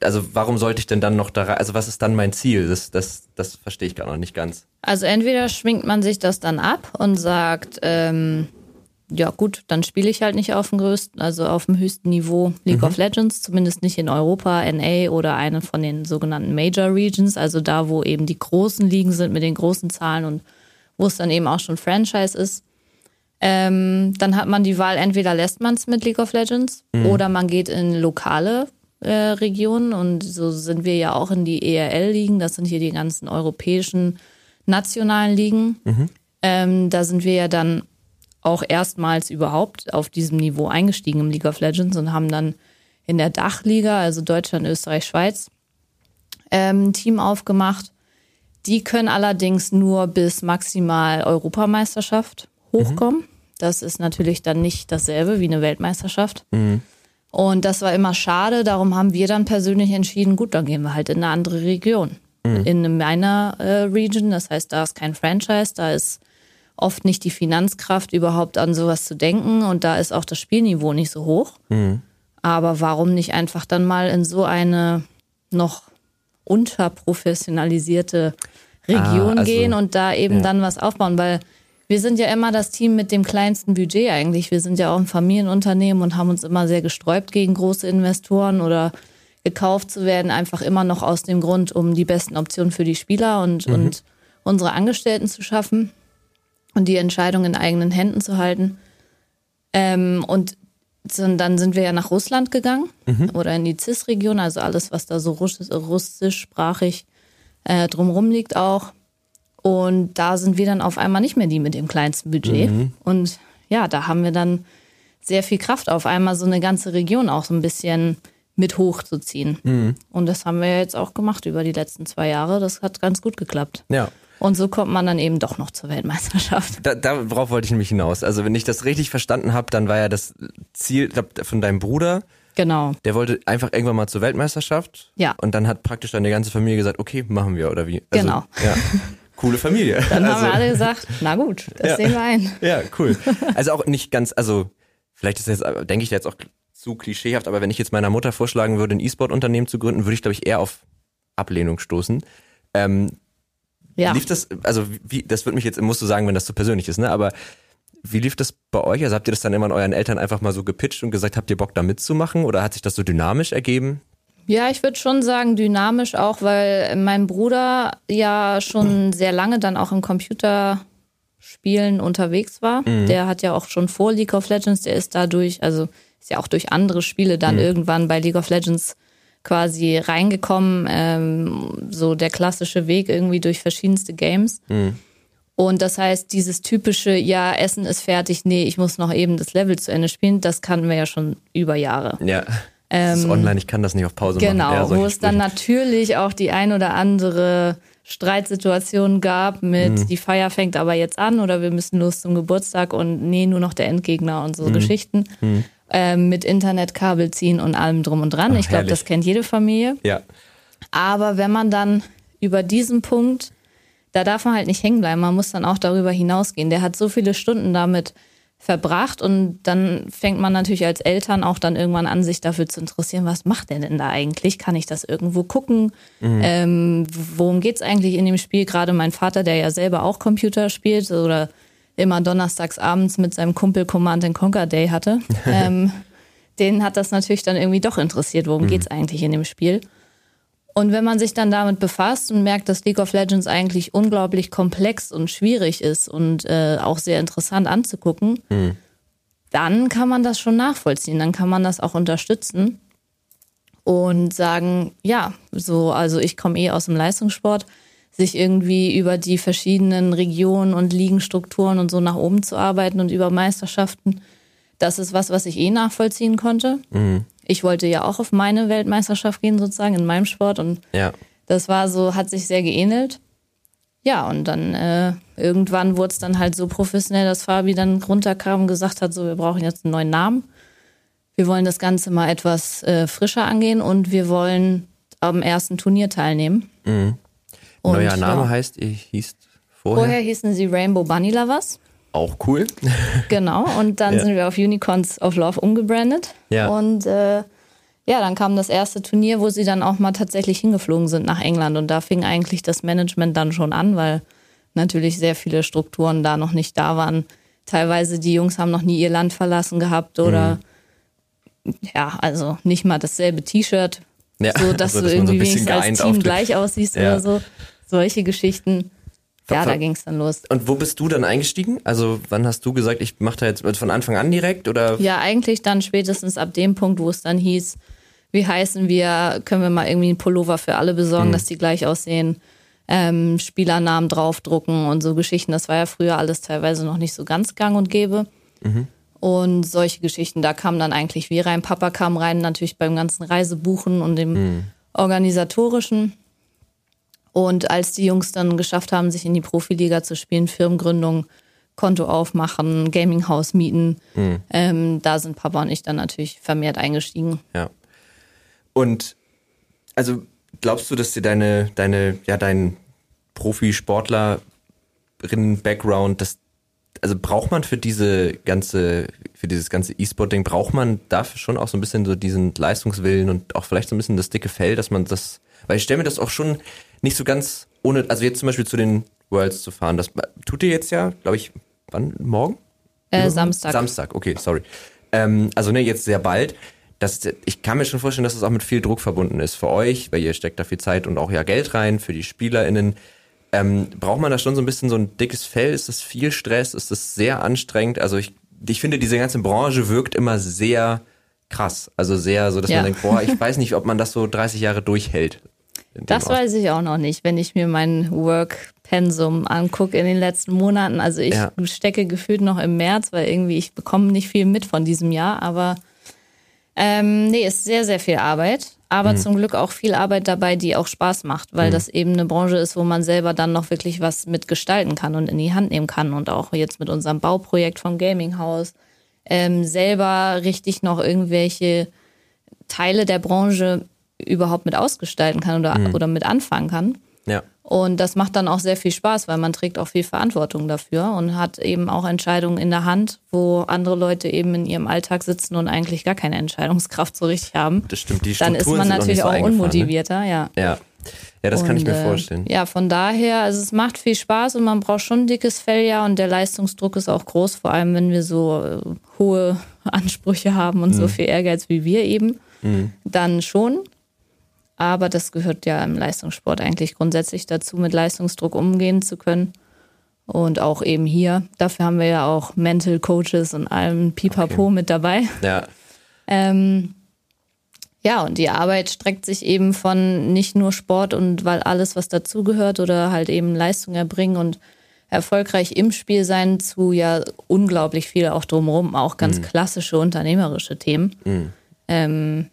also warum sollte ich denn dann noch da rein, also was ist dann mein Ziel? Das, das, das verstehe ich gar noch nicht ganz. Also entweder schwingt man sich das dann ab und sagt, ähm, ja gut, dann spiele ich halt nicht auf dem größten, also auf dem höchsten Niveau League mhm. of Legends, zumindest nicht in Europa, NA oder eine von den sogenannten Major Regions, also da, wo eben die großen Ligen sind mit den großen Zahlen und wo es dann eben auch schon Franchise ist. Ähm, dann hat man die Wahl, entweder lässt man es mit League of Legends mhm. oder man geht in lokale äh, Regionen und so sind wir ja auch in die ERL-Ligen, das sind hier die ganzen europäischen nationalen Ligen. Mhm. Ähm, da sind wir ja dann auch erstmals überhaupt auf diesem Niveau eingestiegen im League of Legends und haben dann in der Dachliga, also Deutschland, Österreich, Schweiz, ähm, ein Team aufgemacht. Die können allerdings nur bis maximal Europameisterschaft hochkommen. Mhm. Das ist natürlich dann nicht dasselbe wie eine Weltmeisterschaft. Mhm. Und das war immer schade. Darum haben wir dann persönlich entschieden, gut, dann gehen wir halt in eine andere Region. Mhm. In eine Minor äh, Region, das heißt, da ist kein Franchise, da ist oft nicht die Finanzkraft, überhaupt an sowas zu denken. Und da ist auch das Spielniveau nicht so hoch. Mhm. Aber warum nicht einfach dann mal in so eine noch unterprofessionalisierte Region ah, also, gehen und da eben ja. dann was aufbauen? Weil wir sind ja immer das Team mit dem kleinsten Budget eigentlich. Wir sind ja auch ein Familienunternehmen und haben uns immer sehr gesträubt gegen große Investoren oder gekauft zu werden, einfach immer noch aus dem Grund, um die besten Optionen für die Spieler und, mhm. und unsere Angestellten zu schaffen und die Entscheidung in eigenen Händen zu halten. Ähm, und dann sind wir ja nach Russland gegangen mhm. oder in die CIS-Region, also alles, was da so russischsprachig äh, drumherum liegt auch. Und da sind wir dann auf einmal nicht mehr die mit dem kleinsten Budget. Mhm. Und ja, da haben wir dann sehr viel Kraft, auf einmal so eine ganze Region auch so ein bisschen mit hochzuziehen. Mhm. Und das haben wir jetzt auch gemacht über die letzten zwei Jahre. Das hat ganz gut geklappt. Ja. Und so kommt man dann eben doch noch zur Weltmeisterschaft. Da, darauf wollte ich nämlich hinaus. Also wenn ich das richtig verstanden habe, dann war ja das Ziel glaub, von deinem Bruder. Genau. Der wollte einfach irgendwann mal zur Weltmeisterschaft. Ja. Und dann hat praktisch deine ganze Familie gesagt, okay, machen wir oder wie? Also, genau. Ja. coole Familie. Dann also, haben wir alle gesagt, na gut, das ja, sehen wir ein. Ja, cool. Also auch nicht ganz, also vielleicht ist das jetzt, denke ich jetzt auch zu klischeehaft, aber wenn ich jetzt meiner Mutter vorschlagen würde, ein E-Sport-Unternehmen zu gründen, würde ich, glaube ich, eher auf Ablehnung stoßen. Ähm, ja. Lief das, also wie, das würde mich jetzt, musst du sagen, wenn das zu persönlich ist, ne? Aber wie lief das bei euch? Also habt ihr das dann immer an euren Eltern einfach mal so gepitcht und gesagt, habt ihr Bock da mitzumachen? Oder hat sich das so dynamisch ergeben? Ja, ich würde schon sagen dynamisch auch, weil mein Bruder ja schon sehr lange dann auch im Computerspielen unterwegs war. Mhm. Der hat ja auch schon vor League of Legends, der ist dadurch, also ist ja auch durch andere Spiele dann mhm. irgendwann bei League of Legends quasi reingekommen. Ähm, so der klassische Weg irgendwie durch verschiedenste Games. Mhm. Und das heißt, dieses typische, ja, Essen ist fertig, nee, ich muss noch eben das Level zu Ende spielen, das kannten wir ja schon über Jahre. Ja. Ähm, ist online, ich kann das nicht auf Pause genau, machen. Genau, wo es dann natürlich auch die ein oder andere Streitsituation gab mit mhm. die Feier fängt aber jetzt an oder wir müssen los zum Geburtstag und nee, nur noch der Endgegner und so mhm. Geschichten. Mhm. Ähm, mit Internetkabel ziehen und allem drum und dran. Ach, ich glaube, das kennt jede Familie. Ja. Aber wenn man dann über diesen Punkt, da darf man halt nicht hängen bleiben, man muss dann auch darüber hinausgehen. Der hat so viele Stunden damit verbracht und dann fängt man natürlich als Eltern auch dann irgendwann an, sich dafür zu interessieren, was macht der denn da eigentlich? Kann ich das irgendwo gucken? Mhm. Ähm, worum geht's eigentlich in dem Spiel? Gerade mein Vater, der ja selber auch Computer spielt oder immer donnerstags abends mit seinem Kumpel Command Conquer Day hatte, ähm, den hat das natürlich dann irgendwie doch interessiert, worum mhm. geht's eigentlich in dem Spiel? Und wenn man sich dann damit befasst und merkt, dass League of Legends eigentlich unglaublich komplex und schwierig ist und äh, auch sehr interessant anzugucken, mhm. dann kann man das schon nachvollziehen, dann kann man das auch unterstützen und sagen, ja, so, also ich komme eh aus dem Leistungssport, sich irgendwie über die verschiedenen Regionen und Ligenstrukturen und so nach oben zu arbeiten und über Meisterschaften, das ist was, was ich eh nachvollziehen konnte. Mhm. Ich wollte ja auch auf meine Weltmeisterschaft gehen, sozusagen, in meinem Sport und ja. das war so, hat sich sehr geähnelt. Ja, und dann äh, irgendwann wurde es dann halt so professionell, dass Fabi dann runterkam und gesagt hat, so, wir brauchen jetzt einen neuen Namen. Wir wollen das Ganze mal etwas äh, frischer angehen und wir wollen am ersten Turnier teilnehmen. Mhm. Und, Neuer Name ja. heißt, ihr hieß vorher? Vorher hießen sie Rainbow Bunny Lovers. Auch cool. genau, und dann ja. sind wir auf Unicorns of Love umgebrandet. Ja. Und äh, ja, dann kam das erste Turnier, wo sie dann auch mal tatsächlich hingeflogen sind nach England. Und da fing eigentlich das Management dann schon an, weil natürlich sehr viele Strukturen da noch nicht da waren. Teilweise die Jungs haben noch nie ihr Land verlassen gehabt oder mhm. ja, also nicht mal dasselbe T-Shirt, ja, so dass, also, dass du irgendwie so wenigstens als Team gleich aussiehst ja. oder so. Solche Geschichten. Ja, da ging es dann los. Und wo bist du dann eingestiegen? Also wann hast du gesagt, ich mache da jetzt von Anfang an direkt oder? Ja, eigentlich dann spätestens ab dem Punkt, wo es dann hieß, wie heißen wir, können wir mal irgendwie einen Pullover für alle besorgen, mhm. dass die gleich aussehen, ähm, Spielernamen draufdrucken und so Geschichten. Das war ja früher alles teilweise noch nicht so ganz gang und gäbe. Mhm. Und solche Geschichten, da kam dann eigentlich wie rein. Papa kam rein, natürlich beim ganzen Reisebuchen und dem mhm. organisatorischen. Und als die Jungs dann geschafft haben, sich in die Profiliga zu spielen, Firmengründung, Konto aufmachen, Gaminghaus mieten, mhm. ähm, da sind Papa und ich dann natürlich vermehrt eingestiegen. Ja. Und also glaubst du, dass dir deine, deine, ja, dein Profisportlerinnen-Background, das, also braucht man für diese ganze, für dieses ganze E-Sport-Ding, braucht man dafür schon auch so ein bisschen so diesen Leistungswillen und auch vielleicht so ein bisschen das dicke Fell, dass man das, weil ich stelle mir das auch schon nicht so ganz ohne, also jetzt zum Beispiel zu den Worlds zu fahren, das tut ihr jetzt ja, glaube ich, wann? Morgen? Äh, Samstag. Samstag, okay, sorry. Ähm, also ne, jetzt sehr bald. Das, ich kann mir schon vorstellen, dass das auch mit viel Druck verbunden ist für euch, weil ihr steckt da viel Zeit und auch ja Geld rein für die SpielerInnen. Ähm, braucht man da schon so ein bisschen so ein dickes Fell? Ist das viel Stress? Ist das sehr anstrengend? Also ich, ich finde, diese ganze Branche wirkt immer sehr krass. Also sehr so, dass ja. man denkt, boah, ich weiß nicht, ob man das so 30 Jahre durchhält. Das Ort. weiß ich auch noch nicht, wenn ich mir mein Work-Pensum angucke in den letzten Monaten. Also ich ja. stecke gefühlt noch im März, weil irgendwie ich bekomme nicht viel mit von diesem Jahr, aber ähm, nee, ist sehr, sehr viel Arbeit. Aber mhm. zum Glück auch viel Arbeit dabei, die auch Spaß macht, weil mhm. das eben eine Branche ist, wo man selber dann noch wirklich was mitgestalten kann und in die Hand nehmen kann. Und auch jetzt mit unserem Bauprojekt vom Gaming House ähm, selber richtig noch irgendwelche Teile der Branche überhaupt mit ausgestalten kann oder, mhm. oder mit anfangen kann. Ja. Und das macht dann auch sehr viel Spaß, weil man trägt auch viel Verantwortung dafür und hat eben auch Entscheidungen in der Hand, wo andere Leute eben in ihrem Alltag sitzen und eigentlich gar keine Entscheidungskraft so richtig haben. Das stimmt, die Dann ist man natürlich auch, so auch ne? unmotivierter, ne? ja. Ja. Ja, das und, kann ich mir äh, vorstellen. ja, von daher, also es macht viel Spaß und man braucht schon ein dickes Fell, ja, und der Leistungsdruck ist auch groß, vor allem wenn wir so äh, hohe Ansprüche haben und mhm. so viel Ehrgeiz wie wir eben. Mhm. Dann schon. Aber das gehört ja im Leistungssport eigentlich grundsätzlich dazu, mit Leistungsdruck umgehen zu können. Und auch eben hier. Dafür haben wir ja auch Mental Coaches und allem Pipapo okay. mit dabei. Ja. Ähm, ja, und die Arbeit streckt sich eben von nicht nur Sport und weil alles, was dazugehört oder halt eben Leistung erbringen und erfolgreich im Spiel sein zu ja unglaublich viel auch drumherum, auch ganz mhm. klassische unternehmerische Themen. Mhm. Ähm,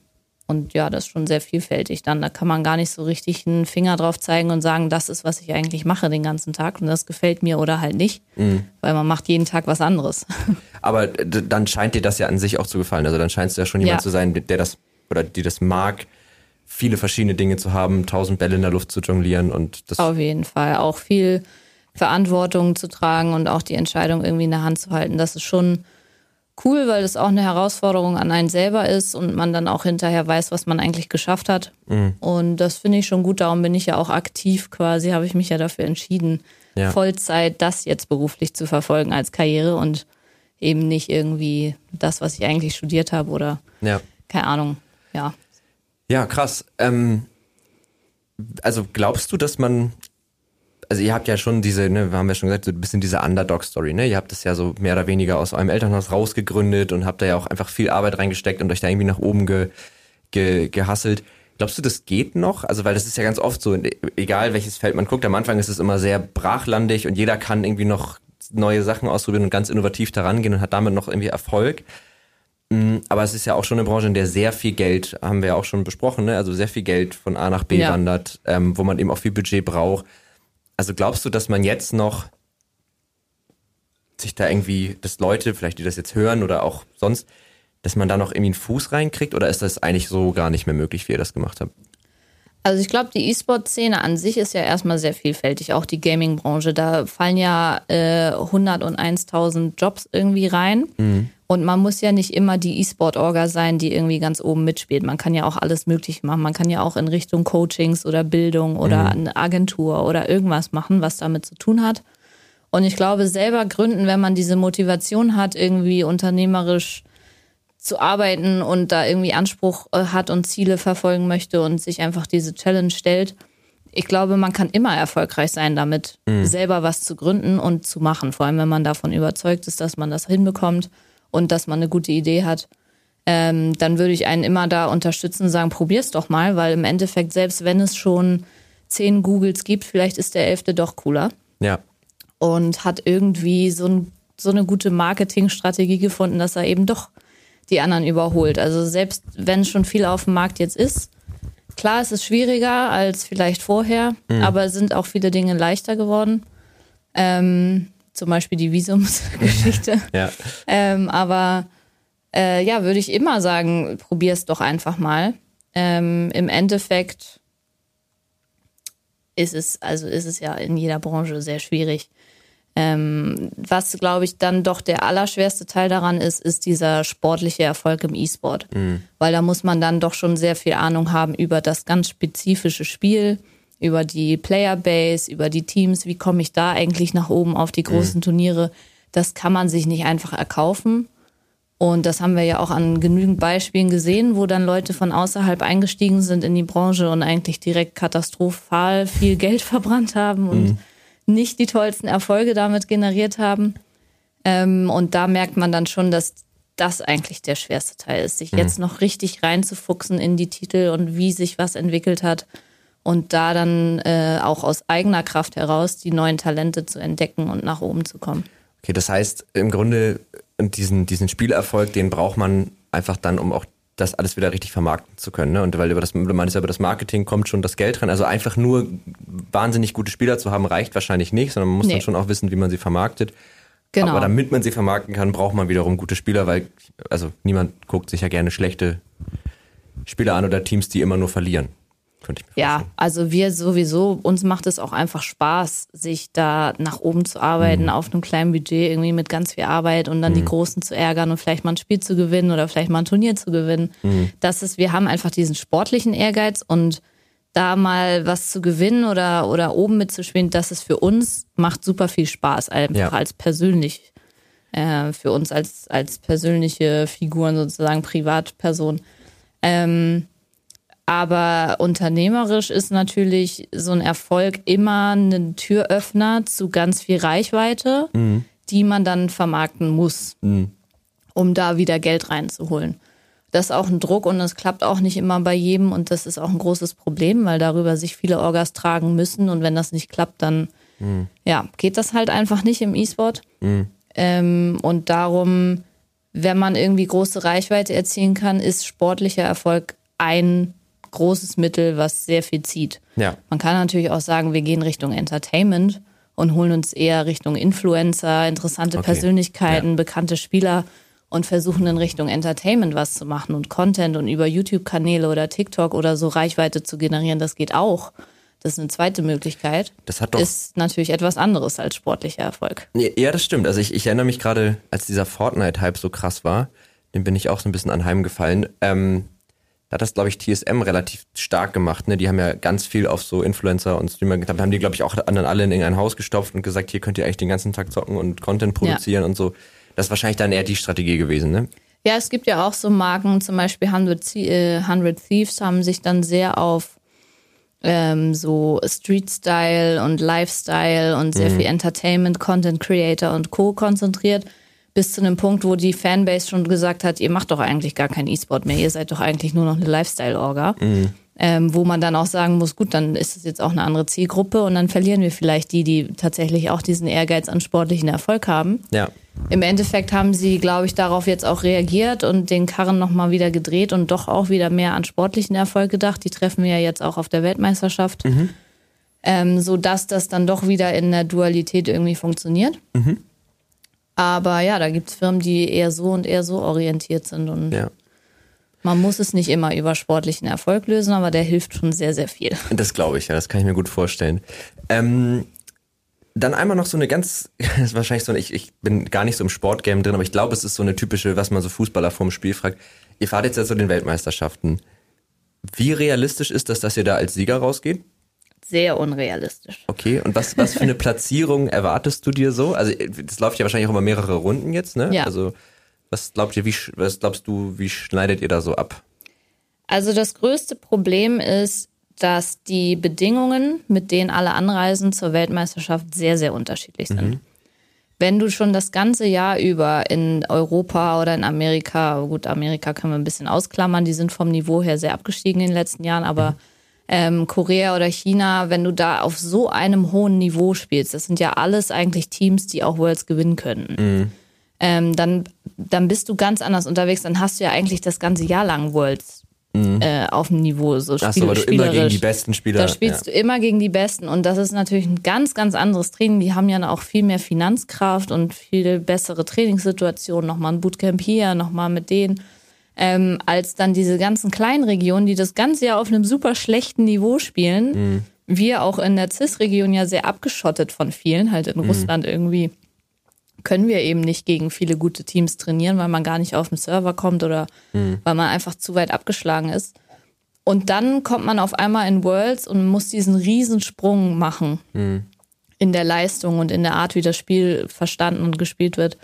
und ja, das ist schon sehr vielfältig dann. Da kann man gar nicht so richtig einen Finger drauf zeigen und sagen, das ist, was ich eigentlich mache den ganzen Tag und das gefällt mir oder halt nicht, mhm. weil man macht jeden Tag was anderes. Aber dann scheint dir das ja an sich auch zu gefallen. Also dann scheinst du ja schon jemand ja. zu sein, der das oder die das mag, viele verschiedene Dinge zu haben, tausend Bälle in der Luft zu jonglieren und das. Auf jeden Fall. Auch viel Verantwortung zu tragen und auch die Entscheidung irgendwie in der Hand zu halten. Das ist schon cool, weil es auch eine Herausforderung an einen selber ist und man dann auch hinterher weiß, was man eigentlich geschafft hat. Mhm. Und das finde ich schon gut. Darum bin ich ja auch aktiv quasi, habe ich mich ja dafür entschieden, ja. Vollzeit das jetzt beruflich zu verfolgen als Karriere und eben nicht irgendwie das, was ich eigentlich studiert habe oder ja. keine Ahnung. Ja. Ja, krass. Ähm, also glaubst du, dass man also ihr habt ja schon diese, ne, wir haben ja schon gesagt, so ein bisschen diese Underdog-Story, ne? Ihr habt das ja so mehr oder weniger aus eurem Elternhaus rausgegründet und habt da ja auch einfach viel Arbeit reingesteckt und euch da irgendwie nach oben ge, ge, gehasselt. Glaubst du, das geht noch? Also, weil das ist ja ganz oft so, egal welches Feld man guckt, am Anfang ist es immer sehr brachlandig und jeder kann irgendwie noch neue Sachen ausprobieren und ganz innovativ daran gehen und hat damit noch irgendwie Erfolg. Mm, aber es ist ja auch schon eine Branche, in der sehr viel Geld, haben wir ja auch schon besprochen, ne? also sehr viel Geld von A nach B ja. wandert, ähm, wo man eben auch viel Budget braucht. Also glaubst du, dass man jetzt noch sich da irgendwie, dass Leute, vielleicht die das jetzt hören oder auch sonst, dass man da noch irgendwie einen Fuß reinkriegt oder ist das eigentlich so gar nicht mehr möglich, wie ihr das gemacht habt? Also ich glaube, die E-Sport-Szene an sich ist ja erstmal sehr vielfältig, auch die Gaming-Branche. Da fallen ja äh, 101.000 Jobs irgendwie rein. Mhm. Und man muss ja nicht immer die E-Sport-Orga sein, die irgendwie ganz oben mitspielt. Man kann ja auch alles Mögliche machen. Man kann ja auch in Richtung Coachings oder Bildung oder mhm. eine Agentur oder irgendwas machen, was damit zu tun hat. Und ich glaube, selber gründen, wenn man diese Motivation hat, irgendwie unternehmerisch zu arbeiten und da irgendwie Anspruch äh, hat und Ziele verfolgen möchte und sich einfach diese Challenge stellt. Ich glaube, man kann immer erfolgreich sein damit, mhm. selber was zu gründen und zu machen. Vor allem, wenn man davon überzeugt ist, dass man das hinbekommt und dass man eine gute Idee hat. Ähm, dann würde ich einen immer da unterstützen und sagen, probier's doch mal, weil im Endeffekt, selbst wenn es schon zehn Googles gibt, vielleicht ist der elfte doch cooler. Ja. Und hat irgendwie so, ein, so eine gute Marketingstrategie gefunden, dass er eben doch die anderen überholt. Also selbst wenn schon viel auf dem Markt jetzt ist, klar, es ist schwieriger als vielleicht vorher, mhm. aber es sind auch viele Dinge leichter geworden. Ähm, zum Beispiel die Visumsgeschichte. ja. Ähm, aber äh, ja, würde ich immer sagen, probier es doch einfach mal. Ähm, Im Endeffekt ist es, also ist es ja in jeder Branche sehr schwierig, ähm, was, glaube ich, dann doch der allerschwerste Teil daran ist, ist dieser sportliche Erfolg im E-Sport. Mhm. Weil da muss man dann doch schon sehr viel Ahnung haben über das ganz spezifische Spiel, über die Playerbase, über die Teams. Wie komme ich da eigentlich nach oben auf die großen mhm. Turniere? Das kann man sich nicht einfach erkaufen. Und das haben wir ja auch an genügend Beispielen gesehen, wo dann Leute von außerhalb eingestiegen sind in die Branche und eigentlich direkt katastrophal viel Geld verbrannt haben und mhm nicht die tollsten Erfolge damit generiert haben. Ähm, und da merkt man dann schon, dass das eigentlich der schwerste Teil ist, sich mhm. jetzt noch richtig reinzufuchsen in die Titel und wie sich was entwickelt hat und da dann äh, auch aus eigener Kraft heraus die neuen Talente zu entdecken und nach oben zu kommen. Okay, das heißt im Grunde diesen, diesen Spielerfolg, den braucht man einfach dann, um auch das alles wieder richtig vermarkten zu können. Ne? Und weil über das, du meinst, über das Marketing kommt schon das Geld dran. Also einfach nur wahnsinnig gute Spieler zu haben, reicht wahrscheinlich nicht, sondern man muss nee. dann schon auch wissen, wie man sie vermarktet. Genau. Aber damit man sie vermarkten kann, braucht man wiederum gute Spieler, weil also niemand guckt sich ja gerne schlechte Spieler an oder Teams, die immer nur verlieren. Könnte ich mir ja, vorstellen. also wir sowieso, uns macht es auch einfach Spaß, sich da nach oben zu arbeiten, mhm. auf einem kleinen Budget, irgendwie mit ganz viel Arbeit und dann mhm. die Großen zu ärgern und vielleicht mal ein Spiel zu gewinnen oder vielleicht mal ein Turnier zu gewinnen. Mhm. Das ist, wir haben einfach diesen sportlichen Ehrgeiz und da mal was zu gewinnen oder, oder oben mitzuspielen, das ist für uns, macht super viel Spaß, einfach ja. als persönlich, äh, für uns als, als persönliche Figuren sozusagen, Privatperson. Ähm, aber unternehmerisch ist natürlich so ein Erfolg immer ein Türöffner zu ganz viel Reichweite, mhm. die man dann vermarkten muss, mhm. um da wieder Geld reinzuholen. Das ist auch ein Druck und das klappt auch nicht immer bei jedem und das ist auch ein großes Problem, weil darüber sich viele Orgas tragen müssen und wenn das nicht klappt, dann mhm. ja, geht das halt einfach nicht im E-Sport. Mhm. Ähm, und darum, wenn man irgendwie große Reichweite erzielen kann, ist sportlicher Erfolg ein großes Mittel, was sehr viel zieht. Ja. Man kann natürlich auch sagen, wir gehen Richtung Entertainment und holen uns eher Richtung Influencer, interessante okay. Persönlichkeiten, ja. bekannte Spieler und versuchen in Richtung Entertainment was zu machen und Content und über YouTube-Kanäle oder TikTok oder so Reichweite zu generieren. Das geht auch. Das ist eine zweite Möglichkeit. Das hat doch ist natürlich etwas anderes als sportlicher Erfolg. Ja, das stimmt. Also ich, ich erinnere mich gerade, als dieser Fortnite-Hype so krass war, dem bin ich auch so ein bisschen anheimgefallen. Ähm, hat das, glaube ich, TSM relativ stark gemacht. Ne? Die haben ja ganz viel auf so Influencer und Streamer getan. Haben die, glaube ich, auch dann alle in irgendein Haus gestopft und gesagt, hier könnt ihr eigentlich den ganzen Tag zocken und Content produzieren ja. und so. Das ist wahrscheinlich dann eher die Strategie gewesen, ne? Ja, es gibt ja auch so Marken, zum Beispiel 100, äh, 100 Thieves haben sich dann sehr auf ähm, so Street-Style und Lifestyle und sehr mhm. viel Entertainment, Content Creator und Co. konzentriert, bis zu einem Punkt, wo die Fanbase schon gesagt hat, ihr macht doch eigentlich gar kein E-Sport mehr, ihr seid doch eigentlich nur noch eine Lifestyle-Orga. Mhm. Ähm, wo man dann auch sagen muss, gut, dann ist es jetzt auch eine andere Zielgruppe und dann verlieren wir vielleicht die, die tatsächlich auch diesen Ehrgeiz an sportlichen Erfolg haben. Ja. Im Endeffekt haben sie, glaube ich, darauf jetzt auch reagiert und den Karren nochmal wieder gedreht und doch auch wieder mehr an sportlichen Erfolg gedacht. Die treffen wir ja jetzt auch auf der Weltmeisterschaft. Mhm. Ähm, so dass das dann doch wieder in der Dualität irgendwie funktioniert. Mhm. Aber ja, da gibt es Firmen, die eher so und eher so orientiert sind und ja. Man muss es nicht immer über sportlichen Erfolg lösen, aber der hilft schon sehr, sehr viel. Das glaube ich, ja, das kann ich mir gut vorstellen. Ähm, dann einmal noch so eine ganz, das ist wahrscheinlich so eine, ich, ich bin gar nicht so im Sportgame drin, aber ich glaube, es ist so eine typische, was man so Fußballer vorm Spiel fragt. Ihr fahrt jetzt ja zu den Weltmeisterschaften. Wie realistisch ist das, dass ihr da als Sieger rausgeht? Sehr unrealistisch. Okay, und was, was für eine Platzierung erwartest du dir so? Also, das läuft ja wahrscheinlich auch über mehrere Runden jetzt, ne? Ja. Also, was glaubt ihr, wie, was glaubst du, wie schneidet ihr da so ab? Also das größte Problem ist, dass die Bedingungen, mit denen alle anreisen zur Weltmeisterschaft, sehr, sehr unterschiedlich sind. Mhm. Wenn du schon das ganze Jahr über in Europa oder in Amerika, gut, Amerika können wir ein bisschen ausklammern, die sind vom Niveau her sehr abgestiegen in den letzten Jahren, aber mhm. Ähm, Korea oder China, wenn du da auf so einem hohen Niveau spielst, das sind ja alles eigentlich Teams, die auch Worlds gewinnen können. Mhm ähm, dann, dann bist du ganz anders unterwegs. Dann hast du ja eigentlich das ganze Jahr lang Worlds mhm. äh, auf dem Niveau. So Ach so, weil du immer gegen die besten Spieler. Da spielst ja. du immer gegen die Besten. Und das ist natürlich ein ganz, ganz anderes Training. Die haben ja auch viel mehr Finanzkraft und viel bessere Trainingssituationen. Nochmal ein Bootcamp hier, nochmal mit denen. Ähm, als dann diese ganzen kleinen Regionen, die das ganze Jahr auf einem super schlechten Niveau spielen. Mhm. Wir auch in der CIS-Region ja sehr abgeschottet von vielen, halt in mhm. Russland irgendwie können wir eben nicht gegen viele gute Teams trainieren, weil man gar nicht auf den Server kommt oder mhm. weil man einfach zu weit abgeschlagen ist. Und dann kommt man auf einmal in Worlds und muss diesen Riesensprung machen mhm. in der Leistung und in der Art, wie das Spiel verstanden und gespielt wird.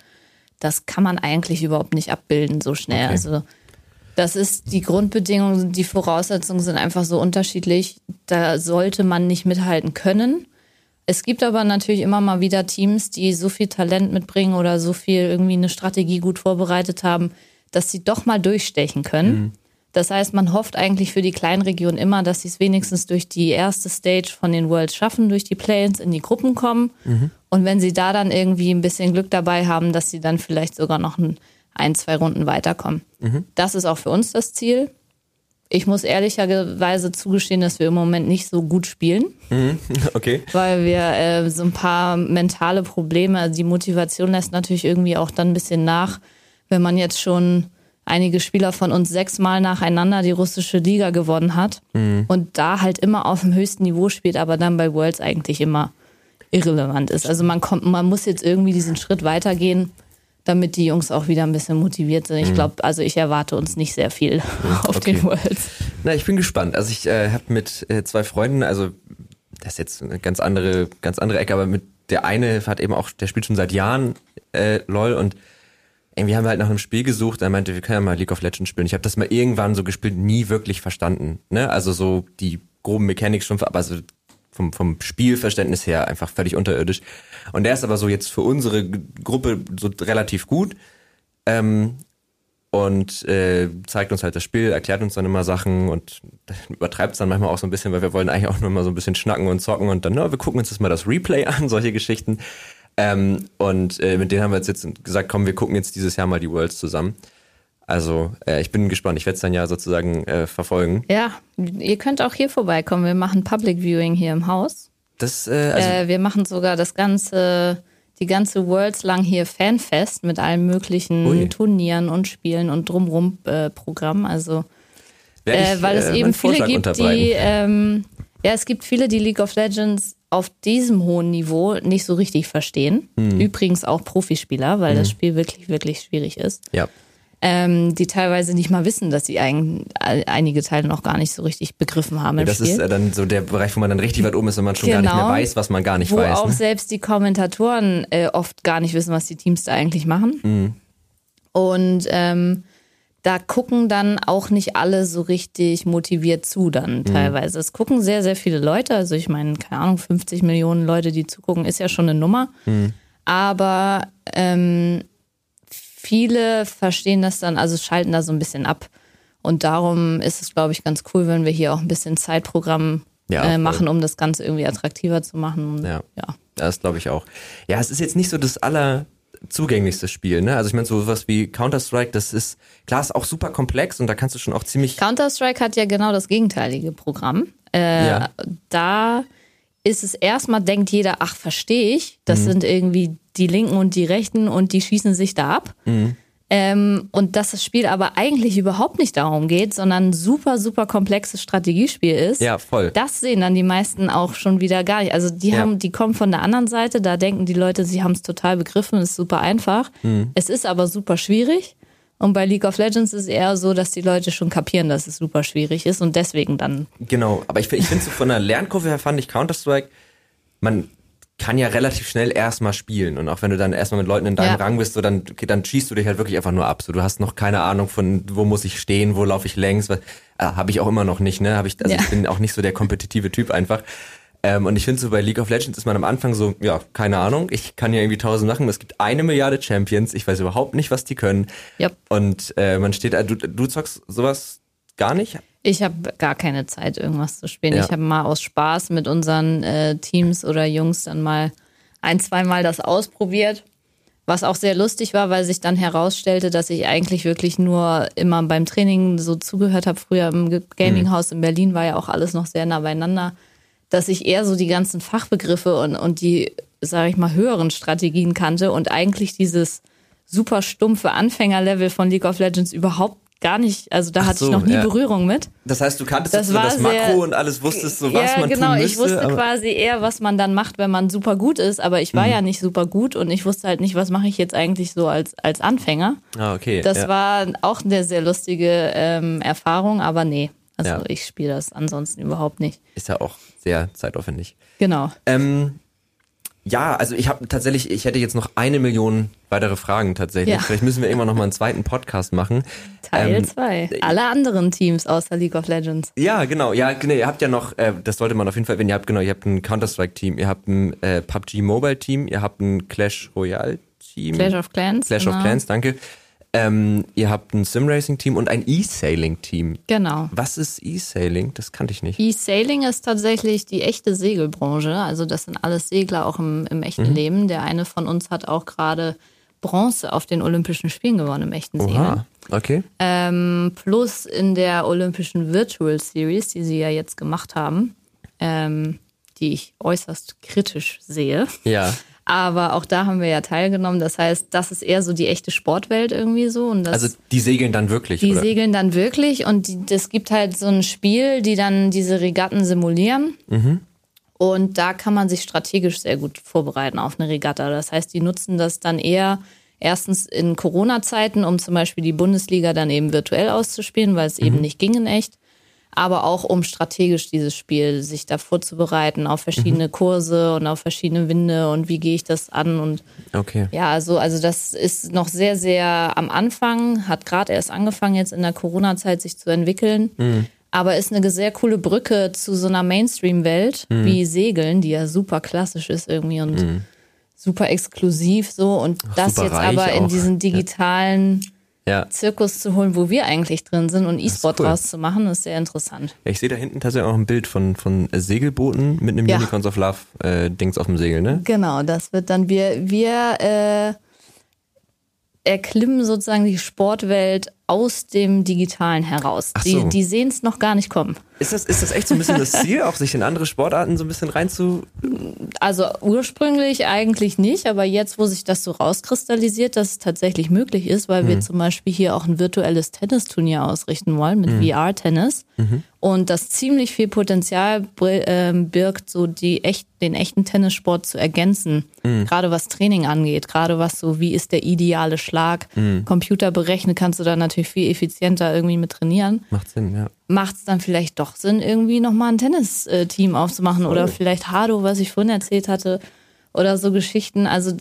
Das kann man eigentlich überhaupt nicht abbilden so schnell. Okay. Also das ist die Grundbedingung, die Voraussetzungen sind einfach so unterschiedlich. Da sollte man nicht mithalten können. Es gibt aber natürlich immer mal wieder Teams, die so viel Talent mitbringen oder so viel irgendwie eine Strategie gut vorbereitet haben, dass sie doch mal durchstechen können. Mhm. Das heißt, man hofft eigentlich für die Kleinregion immer, dass sie es wenigstens durch die erste Stage von den Worlds schaffen, durch die Play-ins in die Gruppen kommen. Mhm. Und wenn sie da dann irgendwie ein bisschen Glück dabei haben, dass sie dann vielleicht sogar noch ein, ein zwei Runden weiterkommen. Mhm. Das ist auch für uns das Ziel. Ich muss ehrlicherweise zugestehen, dass wir im Moment nicht so gut spielen. Mhm. Okay. Weil wir äh, so ein paar mentale Probleme, also die Motivation lässt natürlich irgendwie auch dann ein bisschen nach, wenn man jetzt schon einige Spieler von uns sechsmal nacheinander die russische Liga gewonnen hat mhm. und da halt immer auf dem höchsten Niveau spielt, aber dann bei Worlds eigentlich immer irrelevant ist. Also man kommt, man muss jetzt irgendwie diesen Schritt weitergehen damit die Jungs auch wieder ein bisschen motiviert sind. Ich mhm. glaube, also ich erwarte uns nicht sehr viel mhm, auf okay. den Worlds. Na, ich bin gespannt. Also ich äh, habe mit äh, zwei Freunden, also das ist jetzt eine ganz andere, ganz andere Ecke, aber mit der eine hat eben auch, der spielt schon seit Jahren äh, LOL und irgendwie haben wir halt nach einem Spiel gesucht. Er meinte, wir können ja mal League of Legends spielen. Ich habe das mal irgendwann so gespielt, nie wirklich verstanden. Ne? Also so die groben Mechanics schon, aber so vom, vom Spielverständnis her einfach völlig unterirdisch. Und der ist aber so jetzt für unsere Gruppe so relativ gut. Ähm, und äh, zeigt uns halt das Spiel, erklärt uns dann immer Sachen und übertreibt es dann manchmal auch so ein bisschen, weil wir wollen eigentlich auch nur mal so ein bisschen schnacken und zocken und dann, na, wir gucken uns jetzt mal das Replay an, solche Geschichten. Ähm, und äh, mit denen haben wir jetzt, jetzt gesagt, komm, wir gucken jetzt dieses Jahr mal die Worlds zusammen. Also äh, ich bin gespannt. Ich werde es dann ja sozusagen äh, verfolgen. Ja, ihr könnt auch hier vorbeikommen. Wir machen Public Viewing hier im Haus. Das, äh, also äh, wir machen sogar das ganze, die ganze Worlds lang hier Fanfest mit allen möglichen Ui. Turnieren und Spielen und drumrum äh, Programm. Also ich, äh, weil es eben viele gibt, die ähm, ja, es gibt viele, die League of Legends auf diesem hohen Niveau nicht so richtig verstehen. Hm. Übrigens auch Profispieler, weil hm. das Spiel wirklich, wirklich schwierig ist. Ja ähm, die teilweise nicht mal wissen, dass sie ein, einige Teile noch gar nicht so richtig begriffen haben. Ja, das Spiel. ist äh, dann so der Bereich, wo man dann richtig weit oben ist, wenn man schon genau, gar nicht mehr genau. weiß, was man gar nicht wo weiß. Wo auch ne? selbst die Kommentatoren äh, oft gar nicht wissen, was die Teams da eigentlich machen. Mhm. Und ähm, da gucken dann auch nicht alle so richtig motiviert zu dann mhm. teilweise. Mhm. Es gucken sehr, sehr viele Leute. Also ich meine, keine Ahnung, 50 Millionen Leute, die zugucken, ist ja schon eine Nummer. Mhm. Aber ähm, viele verstehen das dann, also schalten da so ein bisschen ab. Und darum ist es, glaube ich, ganz cool, wenn wir hier auch ein bisschen Zeitprogramm ja, äh, machen, um das Ganze irgendwie attraktiver zu machen. Ja, ja. das glaube ich auch. Ja, es ist jetzt nicht so das aller zugänglichste Spiel, ne? Also ich meine, so was wie Counter-Strike, das ist, klar, ist auch super komplex und da kannst du schon auch ziemlich. Counter-Strike hat ja genau das gegenteilige Programm. Äh, ja. Da ist es erstmal, denkt jeder, ach, verstehe ich, das mhm. sind irgendwie die Linken und die Rechten und die schießen sich da ab. Mhm. Ähm, und dass das Spiel aber eigentlich überhaupt nicht darum geht, sondern ein super, super komplexes Strategiespiel ist. Ja, voll. Das sehen dann die meisten auch schon wieder gar nicht. Also die ja. haben, die kommen von der anderen Seite, da denken die Leute, sie haben es total begriffen, es ist super einfach. Mhm. Es ist aber super schwierig. Und bei League of Legends ist es eher so, dass die Leute schon kapieren, dass es super schwierig ist und deswegen dann. Genau, aber ich, ich finde so von der Lernkurve her fand ich Counter-Strike, man kann ja relativ schnell erstmal spielen. Und auch wenn du dann erstmal mit Leuten in deinem ja. Rang bist, so dann, dann schießt du dich halt wirklich einfach nur ab. So, du hast noch keine Ahnung von, wo muss ich stehen, wo laufe ich längs. äh, Habe ich auch immer noch nicht, ne? Hab ich, also ja. ich bin auch nicht so der kompetitive Typ einfach. Ähm, und ich finde so bei League of Legends ist man am Anfang so, ja, keine Ahnung, ich kann ja irgendwie tausend Sachen. Es gibt eine Milliarde Champions, ich weiß überhaupt nicht, was die können. Yep. Und äh, man steht, äh, du, du zockst sowas gar nicht? Ich habe gar keine Zeit, irgendwas zu spielen. Ja. Ich habe mal aus Spaß mit unseren äh, Teams oder Jungs dann mal ein, zweimal das ausprobiert. Was auch sehr lustig war, weil sich dann herausstellte, dass ich eigentlich wirklich nur immer beim Training so zugehört habe. Früher im Gaminghaus in Berlin war ja auch alles noch sehr nah beieinander, dass ich eher so die ganzen Fachbegriffe und, und die, sage ich mal, höheren Strategien kannte und eigentlich dieses super stumpfe Anfängerlevel von League of Legends überhaupt gar nicht, also da Ach hatte so, ich noch nie ja. Berührung mit. Das heißt, du kanntest das, so das Makro sehr, und alles wusstest so, was ja, man genau, tun müsste. ich wusste quasi eher, was man dann macht, wenn man super gut ist, aber ich war mhm. ja nicht super gut und ich wusste halt nicht, was mache ich jetzt eigentlich so als, als Anfänger. Ah, okay. Das ja. war auch eine sehr lustige ähm, Erfahrung, aber nee. Also ja. ich spiele das ansonsten überhaupt nicht. Ist ja auch sehr zeitaufwendig. Genau. Ähm, ja, also ich habe tatsächlich, ich hätte jetzt noch eine Million weitere Fragen tatsächlich. Ja. Vielleicht müssen wir irgendwann noch mal einen zweiten Podcast machen. Teil 2. Ähm, Alle anderen Teams außer League of Legends. Ja, genau. Ja, genau. Ihr habt ja noch, äh, das sollte man auf jeden Fall, wenn ihr habt, genau, ihr habt ein Counter-Strike-Team, ihr habt ein äh, PUBG Mobile-Team, ihr habt ein Clash Royale-Team. Clash of Clans. Clash genau. of Clans, danke. Ähm, ihr habt ein Sim-Racing-Team und ein E-Sailing-Team. Genau. Was ist E-Sailing? Das kannte ich nicht. E-Sailing ist tatsächlich die echte Segelbranche. Also das sind alles Segler auch im, im echten mhm. Leben. Der eine von uns hat auch gerade Bronze auf den Olympischen Spielen gewonnen im echten Segeln. Oha, okay. Ähm, plus in der Olympischen Virtual Series, die sie ja jetzt gemacht haben, ähm, die ich äußerst kritisch sehe. Ja. Aber auch da haben wir ja teilgenommen. Das heißt, das ist eher so die echte Sportwelt irgendwie so. Und das, also die segeln dann wirklich. Die oder? segeln dann wirklich und es gibt halt so ein Spiel, die dann diese Regatten simulieren. Mhm. Und da kann man sich strategisch sehr gut vorbereiten auf eine Regatta. Das heißt, die nutzen das dann eher erstens in Corona-Zeiten, um zum Beispiel die Bundesliga dann eben virtuell auszuspielen, weil es mhm. eben nicht ging in echt aber auch um strategisch dieses Spiel sich da vorzubereiten auf verschiedene mhm. Kurse und auf verschiedene Winde und wie gehe ich das an und okay. ja, also also das ist noch sehr sehr am Anfang, hat gerade erst angefangen jetzt in der Corona-Zeit sich zu entwickeln. Mhm. Aber ist eine sehr coole Brücke zu so einer Mainstream-Welt mhm. wie Segeln, die ja super klassisch ist irgendwie und mhm. super exklusiv so. Und Ach, das jetzt aber in diesen digitalen ja ja. Zirkus zu holen, wo wir eigentlich drin sind und E-Sport cool. draus zu machen, ist sehr interessant. Ja, ich sehe da hinten tatsächlich auch ein Bild von, von Segelbooten mit einem ja. Unicorns of Love äh, Dings auf dem Segel, ne? Genau, das wird dann wir, wir äh, erklimmen sozusagen die Sportwelt aus dem Digitalen heraus. So. Die, die sehen es noch gar nicht kommen. Ist das, ist das echt so ein bisschen das Ziel, auch sich in andere Sportarten so ein bisschen reinzu. Also ursprünglich eigentlich nicht, aber jetzt, wo sich das so rauskristallisiert, dass es tatsächlich möglich ist, weil mhm. wir zum Beispiel hier auch ein virtuelles Tennisturnier ausrichten wollen mit mhm. VR-Tennis mhm. und das ziemlich viel Potenzial ähm, birgt, so die echt, den echten Tennissport zu ergänzen. Mhm. Gerade was Training angeht, gerade was so, wie ist der ideale Schlag, mhm. Computer berechnen kannst du da natürlich natürlich viel effizienter irgendwie mit trainieren. Macht Sinn, ja. Macht es dann vielleicht doch Sinn, irgendwie nochmal ein Tennisteam aufzumachen Voll. oder vielleicht Hardo, was ich vorhin erzählt hatte, oder so Geschichten. Also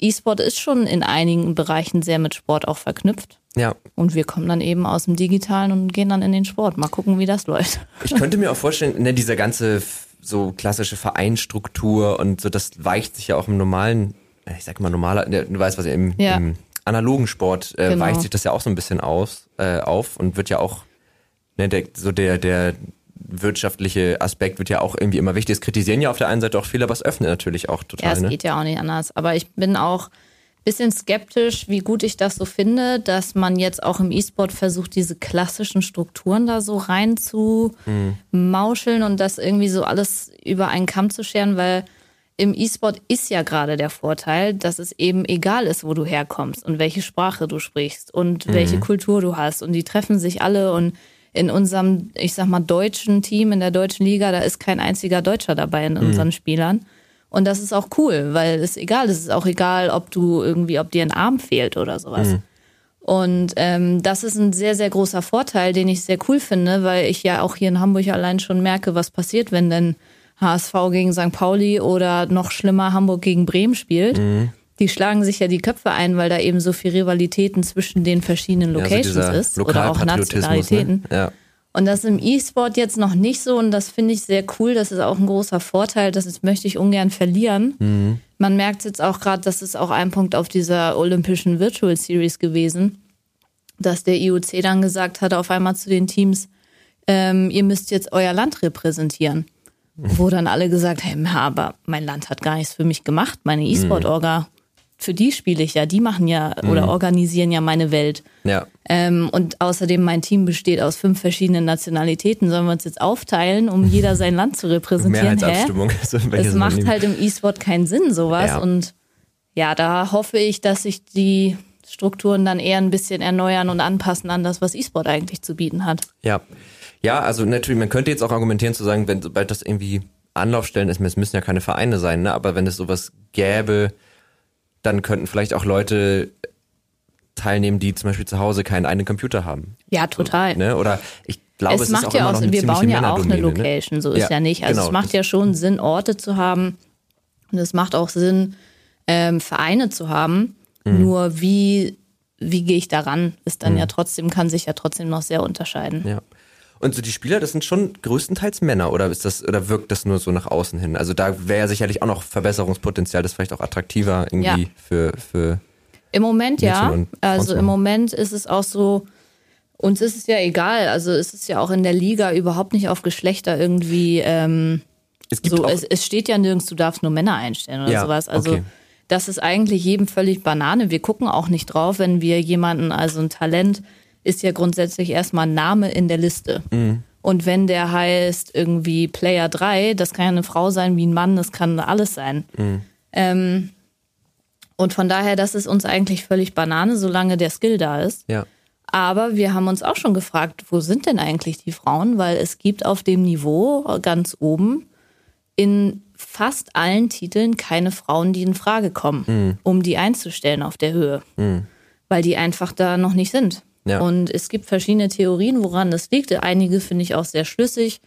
E-Sport ist schon in einigen Bereichen sehr mit Sport auch verknüpft. Ja. Und wir kommen dann eben aus dem Digitalen und gehen dann in den Sport. Mal gucken, wie das läuft. Ich könnte mir auch vorstellen, ne, dieser ganze so klassische Vereinsstruktur und so, das weicht sich ja auch im normalen, ich sag mal normaler, ne, du weißt was, im, ja. im analogen Sport äh, genau. weicht sich das ja auch so ein bisschen aus, äh, auf und wird ja auch, ne, der, so der, der wirtschaftliche Aspekt wird ja auch irgendwie immer wichtig. Es kritisieren ja auf der einen Seite auch viele, aber es öffnet natürlich auch total. Ja, es ne? geht ja auch nicht anders. Aber ich bin auch bisschen skeptisch, wie gut ich das so finde, dass man jetzt auch im E-Sport versucht, diese klassischen Strukturen da so rein zu mhm. mauscheln und das irgendwie so alles über einen Kamm zu scheren, weil im E-Sport ist ja gerade der Vorteil, dass es eben egal ist, wo du herkommst und welche Sprache du sprichst und mhm. welche Kultur du hast. Und die treffen sich alle und in unserem, ich sag mal, deutschen Team, in der deutschen Liga, da ist kein einziger Deutscher dabei in mhm. unseren Spielern. Und das ist auch cool, weil es egal, es ist auch egal, ob du irgendwie, ob dir ein Arm fehlt oder sowas. Mhm. Und ähm, das ist ein sehr, sehr großer Vorteil, den ich sehr cool finde, weil ich ja auch hier in Hamburg allein schon merke, was passiert, wenn denn HSV gegen St. Pauli oder noch schlimmer Hamburg gegen Bremen spielt. Mhm. Die schlagen sich ja die Köpfe ein, weil da eben so viel Rivalitäten zwischen den verschiedenen Locations ja, also ist oder auch ne? Nationalitäten. Ne? Ja. Und das im E-Sport jetzt noch nicht so und das finde ich sehr cool. Das ist auch ein großer Vorteil. Das möchte ich ungern verlieren. Mhm. Man merkt jetzt auch gerade, das ist auch ein Punkt auf dieser Olympischen Virtual Series gewesen, dass der IOC dann gesagt hat auf einmal zu den Teams, ähm, ihr müsst jetzt euer Land repräsentieren. Wo dann alle gesagt haben, aber mein Land hat gar nichts für mich gemacht. Meine E-Sport-Orga für die spiele ich ja, die machen ja mhm. oder organisieren ja meine Welt. Ja. Ähm, und außerdem mein Team besteht aus fünf verschiedenen Nationalitäten. Sollen wir uns jetzt aufteilen, um jeder sein Land zu repräsentieren? Mehrheitsabstimmung. Es macht halt im E-Sport keinen Sinn, sowas. Ja. Und ja, da hoffe ich, dass sich die Strukturen dann eher ein bisschen erneuern und anpassen an das, was E-Sport eigentlich zu bieten hat. Ja. Ja, also natürlich, man könnte jetzt auch argumentieren zu sagen, wenn sobald das irgendwie Anlaufstellen ist, es müssen ja keine Vereine sein, ne? aber wenn es sowas gäbe, dann könnten vielleicht auch Leute teilnehmen, die zum Beispiel zu Hause keinen eigenen Computer haben. Ja, total. So, ne? Oder ich glaube, es, es macht ist auch ja auch, Sinn, wir bauen ja auch eine ne? Location, so ist ja, ja nicht. Also genau, es macht ja schon Sinn, Orte zu haben und es macht auch Sinn, ähm, Vereine zu haben. Mhm. Nur wie wie gehe ich daran, ist dann mhm. ja trotzdem, kann sich ja trotzdem noch sehr unterscheiden. Ja. Und so die Spieler, das sind schon größtenteils Männer oder ist das oder wirkt das nur so nach außen hin? Also da wäre ja sicherlich auch noch Verbesserungspotenzial, das vielleicht auch attraktiver irgendwie ja. für für Im Moment ja. Also im Moment ist es auch so uns ist es ja egal, also es ist ja auch in der Liga überhaupt nicht auf Geschlechter irgendwie ähm, es, so, es, es, steht ja nirgends, du darfst nur Männer einstellen oder ja, sowas. Also okay. das ist eigentlich jedem völlig Banane. Wir gucken auch nicht drauf, wenn wir jemanden, also ein Talent ist ja grundsätzlich erstmal ein Name in der Liste. Mhm. Und wenn der heißt irgendwie Player 3, das kann ja eine Frau sein wie ein Mann, das kann alles sein. Mhm. Ähm, und von daher, das ist uns eigentlich völlig Banane, solange der Skill da ist. Ja. Aber wir haben uns auch schon gefragt, wo sind denn eigentlich die Frauen? Weil es gibt auf dem Niveau ganz oben in fast allen Titeln keine Frauen, die in Frage kommen, mhm. um die einzustellen auf der Höhe. Mhm. Weil die einfach da noch nicht sind. Ja. Und es gibt verschiedene Theorien, woran das liegt. Einige finde ich auch sehr schlüssig.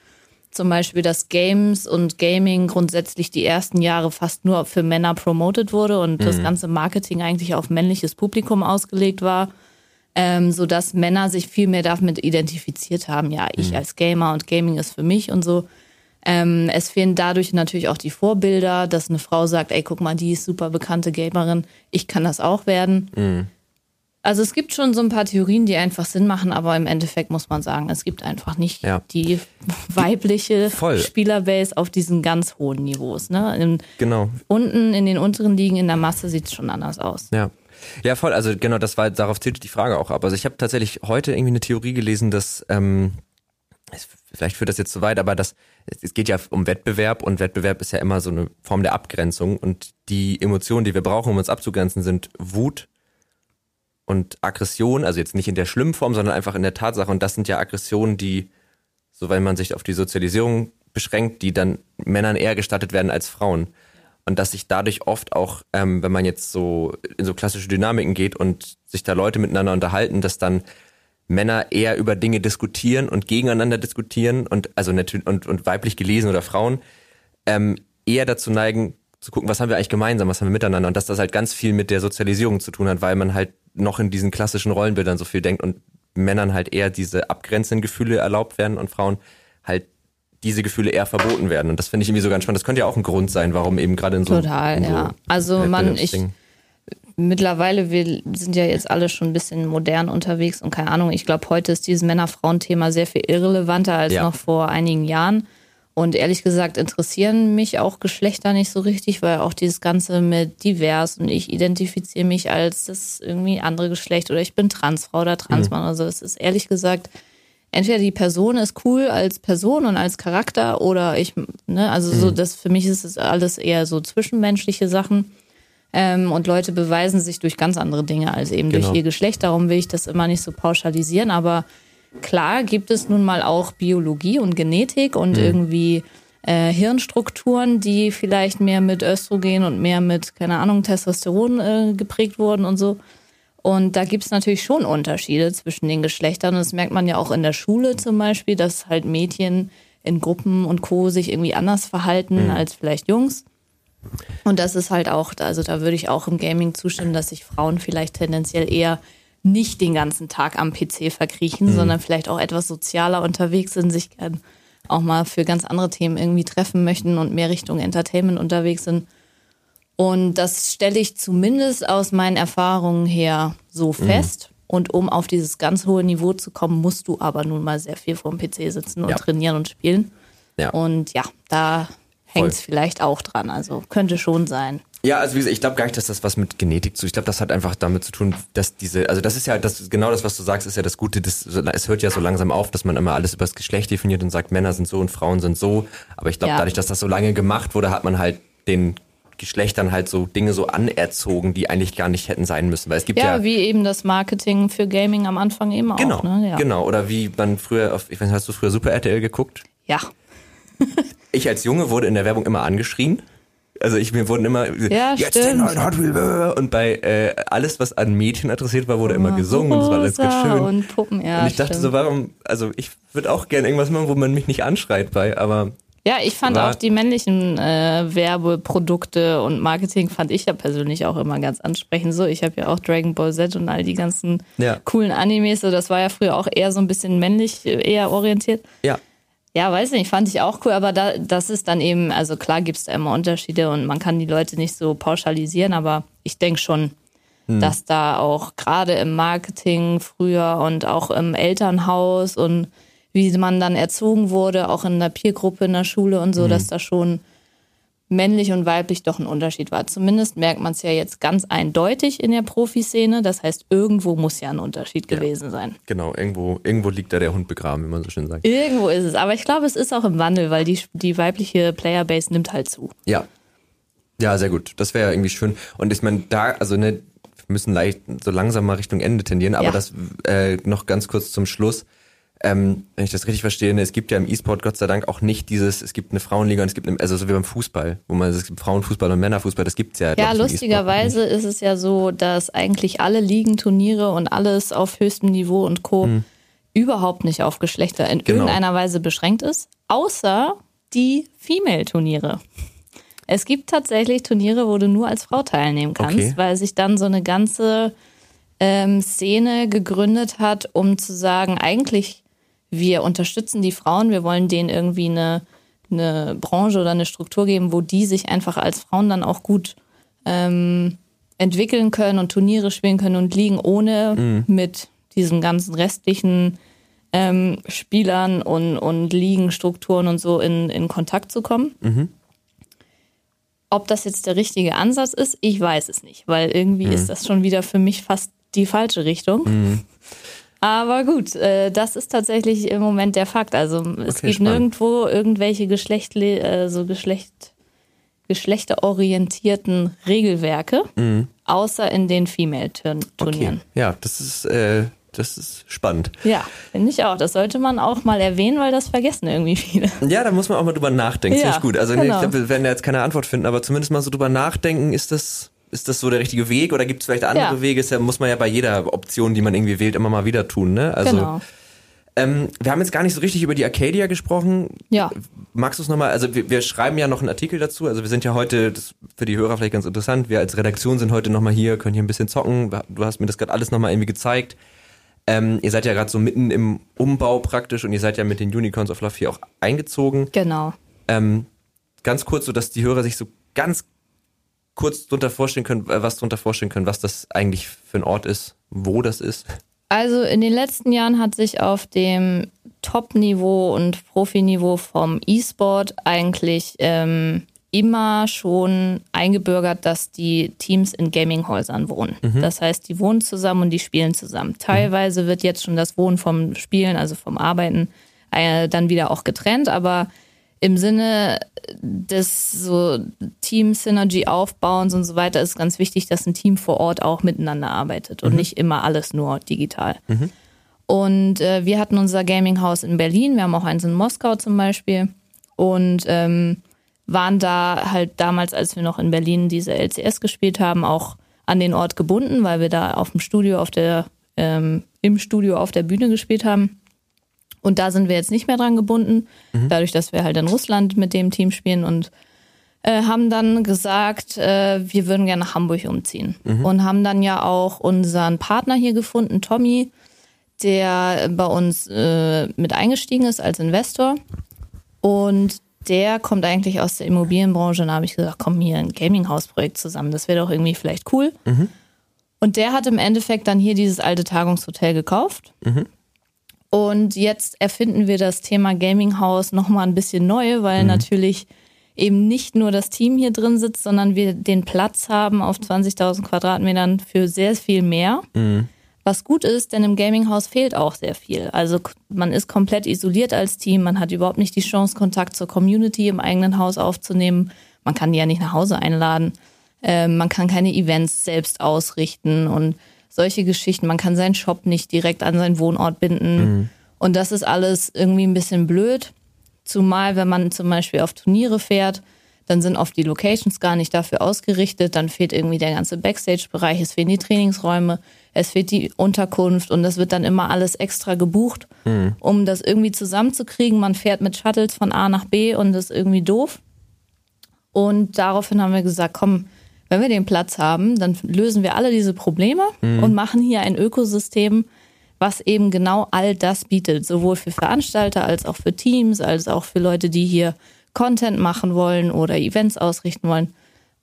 Zum Beispiel, dass Games und Gaming grundsätzlich die ersten Jahre fast nur für Männer promoted wurde und mhm. das ganze Marketing eigentlich auf männliches Publikum ausgelegt war, ähm, sodass Männer sich viel mehr damit identifiziert haben. Ja, ich mhm. als Gamer und Gaming ist für mich und so. Ähm, es fehlen dadurch natürlich auch die Vorbilder, dass eine Frau sagt, ey, guck mal, die ist super bekannte Gamerin, ich kann das auch werden. Mhm. Also es gibt schon so ein paar Theorien, die einfach Sinn machen, aber im Endeffekt muss man sagen, es gibt einfach nicht ja. die weibliche Voll. Spielerbase auf diesen ganz hohen Niveaus. Ne? In, genau. Unten in den unteren Ligen in der Masse sieht es schon anders aus. Ja. Ja, voll. Also genau, das war darauf zählt die Frage auch ab. Also ich habe tatsächlich heute irgendwie eine Theorie gelesen, dass ähm, vielleicht führt das jetzt zu weit, aber das es geht ja um Wettbewerb und Wettbewerb ist ja immer so eine Form der Abgrenzung und die Emotionen, die wir brauchen, um uns abzugrenzen, sind Wut, und Aggression, also jetzt nicht in der schlimmen Form, sondern einfach in der Tatsache. Und das sind ja Aggressionen, die, so weil man sich auf die Sozialisierung beschränkt, die dann Männern eher gestattet werden als Frauen. Und dass sich dadurch oft auch, ähm, wenn man jetzt so in so klassische Dynamiken geht und sich da Leute miteinander unterhalten, dass dann Männer eher über Dinge diskutieren und gegeneinander diskutieren und also natürlich und, und weiblich gelesen oder Frauen ähm, eher dazu neigen, zu gucken, was haben wir eigentlich gemeinsam, was haben wir miteinander und dass das halt ganz viel mit der Sozialisierung zu tun hat, weil man halt noch in diesen klassischen Rollenbildern so viel denkt und Männern halt eher diese abgrenzenden Gefühle erlaubt werden und Frauen halt diese Gefühle eher verboten werden. Und das finde ich irgendwie so ganz spannend. Das könnte ja auch ein Grund sein, warum eben gerade in so. Total, in so ja. Also man, ich. Mittlerweile, wir sind ja jetzt alle schon ein bisschen modern unterwegs und keine Ahnung, ich glaube, heute ist dieses Männer-Frauen-Thema sehr viel irrelevanter als ja. noch vor einigen Jahren. Und ehrlich gesagt interessieren mich auch Geschlechter nicht so richtig, weil auch dieses Ganze mit divers und ich identifiziere mich als das irgendwie andere Geschlecht oder ich bin Transfrau oder Transmann. Mhm. Also es ist ehrlich gesagt, entweder die Person ist cool als Person und als Charakter oder ich, ne, also mhm. so, das für mich ist es alles eher so zwischenmenschliche Sachen. Ähm, und Leute beweisen sich durch ganz andere Dinge als eben genau. durch ihr Geschlecht. Darum will ich das immer nicht so pauschalisieren, aber klar gibt es nun mal auch Biologie und Genetik und mhm. irgendwie äh, Hirnstrukturen, die vielleicht mehr mit Östrogen und mehr mit, keine Ahnung, Testosteron äh, geprägt wurden und so. Und da gibt es natürlich schon Unterschiede zwischen den Geschlechtern. Und das merkt man ja auch in der Schule zum Beispiel, dass halt Mädchen in Gruppen und Co. sich irgendwie anders verhalten mhm. als vielleicht Jungs. Und das ist halt auch, also da würde ich auch im Gaming zustimmen, dass sich Frauen vielleicht tendenziell eher nicht den ganzen Tag am PC verkriechen, mhm. sondern vielleicht auch etwas sozialer unterwegs sind, sich auch mal für ganz andere Themen irgendwie treffen möchten und mehr Richtung Entertainment unterwegs sind. Und das stelle ich zumindest aus meinen Erfahrungen her so mhm. fest. Und um auf dieses ganz hohe Niveau zu kommen, musst du aber nun mal sehr viel vorm PC sitzen und ja. trainieren und spielen. Ja. Und ja, da hängt es vielleicht auch dran. Also könnte schon sein. Ja, also wie gesagt, ich glaube gar nicht, dass das was mit Genetik zu. Ich glaube, das hat einfach damit zu tun, dass diese, also das ist ja das genau das, was du sagst, ist ja das Gute. Das, es hört ja so langsam auf, dass man immer alles über das Geschlecht definiert und sagt, Männer sind so und Frauen sind so. Aber ich glaube, ja. dadurch, dass das so lange gemacht wurde, hat man halt den Geschlechtern halt so Dinge so anerzogen, die eigentlich gar nicht hätten sein müssen. Weil es gibt ja, ja wie eben das Marketing für Gaming am Anfang eben genau, auch. Ne? Ja. Genau, oder wie man früher auf, ich weiß nicht, hast du früher Super RTL geguckt? Ja. ich als Junge wurde in der Werbung immer angeschrien. Also ich mir wurden immer ja, jetzt den neuen Hot Wheel und bei äh, alles was an Mädchen adressiert war wurde immer gesungen und es war alles ganz schön. und Puppen ja und ich dachte stimmt. so warum also ich würde auch gerne irgendwas machen wo man mich nicht anschreit bei aber ja ich fand auch die männlichen äh, Werbeprodukte und Marketing fand ich ja persönlich auch immer ganz ansprechend. So ich habe ja auch Dragon Ball Z und all die ganzen ja. coolen Animes. So das war ja früher auch eher so ein bisschen männlich eher orientiert. Ja ja, weiß nicht, fand ich auch cool, aber da, das ist dann eben, also klar gibt es da immer Unterschiede und man kann die Leute nicht so pauschalisieren, aber ich denke schon, hm. dass da auch gerade im Marketing früher und auch im Elternhaus und wie man dann erzogen wurde, auch in der Peergruppe in der Schule und so, hm. dass da schon männlich und weiblich doch ein Unterschied war. Zumindest merkt man es ja jetzt ganz eindeutig in der Profiszene. Das heißt, irgendwo muss ja ein Unterschied ja, gewesen sein. Genau, irgendwo, irgendwo liegt da der Hund begraben, wie man so schön sagt. Irgendwo ist es. Aber ich glaube, es ist auch im Wandel, weil die, die weibliche Playerbase nimmt halt zu. Ja. Ja, sehr gut. Das wäre ja irgendwie schön. Und ich meine, da, also ne, wir müssen leicht so langsam mal Richtung Ende tendieren, aber ja. das äh, noch ganz kurz zum Schluss ähm, wenn ich das richtig verstehe, ne, es gibt ja im E-Sport Gott sei Dank auch nicht dieses, es gibt eine Frauenliga und es gibt eine, also so wie beim Fußball, wo man es gibt Frauenfußball und Männerfußball, das gibt's ja. Ja, lustigerweise ist es ja so, dass eigentlich alle Ligenturniere und alles auf höchstem Niveau und Co. Hm. überhaupt nicht auf Geschlechter in genau. irgendeiner Weise beschränkt ist, außer die Female-Turniere. Es gibt tatsächlich Turniere, wo du nur als Frau teilnehmen kannst, okay. weil sich dann so eine ganze ähm, Szene gegründet hat, um zu sagen, eigentlich wir unterstützen die Frauen, wir wollen denen irgendwie eine, eine Branche oder eine Struktur geben, wo die sich einfach als Frauen dann auch gut ähm, entwickeln können und Turniere spielen können und liegen, ohne mhm. mit diesen ganzen restlichen ähm, Spielern und, und Ligenstrukturen und so in, in Kontakt zu kommen. Mhm. Ob das jetzt der richtige Ansatz ist, ich weiß es nicht, weil irgendwie mhm. ist das schon wieder für mich fast die falsche Richtung. Aber gut, äh, das ist tatsächlich im Moment der Fakt. Also es okay, gibt spannend. nirgendwo irgendwelche Geschlechtli äh, so Geschlecht, geschlechterorientierten Regelwerke, mhm. außer in den Female-Turnieren. Okay. Ja, das ist, äh, das ist spannend. Ja, finde ich auch. Das sollte man auch mal erwähnen, weil das vergessen irgendwie viele. Ja, da muss man auch mal drüber nachdenken. Ja, Finde ich gut. Also genau. nee, ich glaube, wir werden ja jetzt keine Antwort finden, aber zumindest mal so drüber nachdenken, ist das ist das so der richtige Weg oder gibt es vielleicht andere ja. Wege? Das muss man ja bei jeder Option, die man irgendwie wählt, immer mal wieder tun. Ne? Also, genau. Ähm, wir haben jetzt gar nicht so richtig über die Arcadia gesprochen. Ja. Magst du es nochmal, also wir, wir, schreiben ja noch einen Artikel dazu, also wir sind ja heute, das für die Hörer vielleicht ganz interessant, wir als Redaktion sind heute nochmal hier, können hier ein bisschen zocken, du hast mir das gerade alles nochmal irgendwie gezeigt. Ähm, ihr seid ja gerade so mitten im Umbau praktisch und ihr seid ja mit den Unicorns of Love hier auch eingezogen. Genau. Ähm, ganz kurz, so dass die Hörer sich so ganz kurz drunter vorstellen können, äh, was drunter vorstellen können, was das eigentlich für ein Ort ist, wo das ist. Also in den letzten Jahren hat sich auf dem Top-Niveau und Profiniveau vom E-Sport eigentlich ähm, immer schon eingebürgert, dass die Teams in Gaming-Häusern wohnen. Mhm. Das heißt, die wohnen zusammen und die spielen zusammen. Teilweise wird jetzt schon das Wohnen vom Spielen, also vom Arbeiten, äh, dann wieder auch getrennt, aber im Sinne des so Team Synergy Aufbauens und so weiter ist ganz wichtig, dass ein Team vor Ort auch miteinander arbeitet und mhm. nicht immer alles nur digital. Mhm. Und äh, wir hatten unser Gaming House in Berlin, wir haben auch eins in Moskau zum Beispiel und ähm, waren da halt damals, als wir noch in Berlin diese LCS gespielt haben, auch an den Ort gebunden, weil wir da auf dem Studio auf der ähm, im Studio auf der Bühne gespielt haben. Und da sind wir jetzt nicht mehr dran gebunden, mhm. dadurch, dass wir halt in Russland mit dem Team spielen und äh, haben dann gesagt, äh, wir würden gerne nach Hamburg umziehen. Mhm. Und haben dann ja auch unseren Partner hier gefunden, Tommy, der bei uns äh, mit eingestiegen ist als Investor. Und der kommt eigentlich aus der Immobilienbranche. Und da habe ich gesagt, komm hier ein Gaming-Haus-Projekt zusammen. Das wäre doch irgendwie vielleicht cool. Mhm. Und der hat im Endeffekt dann hier dieses alte Tagungshotel gekauft. Mhm. Und jetzt erfinden wir das Thema Gaming House nochmal ein bisschen neu, weil mhm. natürlich eben nicht nur das Team hier drin sitzt, sondern wir den Platz haben auf 20.000 Quadratmetern für sehr viel mehr. Mhm. Was gut ist, denn im Gaming House fehlt auch sehr viel. Also man ist komplett isoliert als Team, man hat überhaupt nicht die Chance, Kontakt zur Community im eigenen Haus aufzunehmen. Man kann die ja nicht nach Hause einladen. Äh, man kann keine Events selbst ausrichten und solche Geschichten. Man kann seinen Shop nicht direkt an seinen Wohnort binden. Mhm. Und das ist alles irgendwie ein bisschen blöd. Zumal, wenn man zum Beispiel auf Turniere fährt, dann sind oft die Locations gar nicht dafür ausgerichtet. Dann fehlt irgendwie der ganze Backstage-Bereich, es fehlen die Trainingsräume, es fehlt die Unterkunft und das wird dann immer alles extra gebucht, mhm. um das irgendwie zusammenzukriegen. Man fährt mit Shuttles von A nach B und das ist irgendwie doof. Und daraufhin haben wir gesagt, komm, wenn wir den Platz haben, dann lösen wir alle diese Probleme mhm. und machen hier ein Ökosystem, was eben genau all das bietet, sowohl für Veranstalter als auch für Teams, als auch für Leute, die hier Content machen wollen oder Events ausrichten wollen.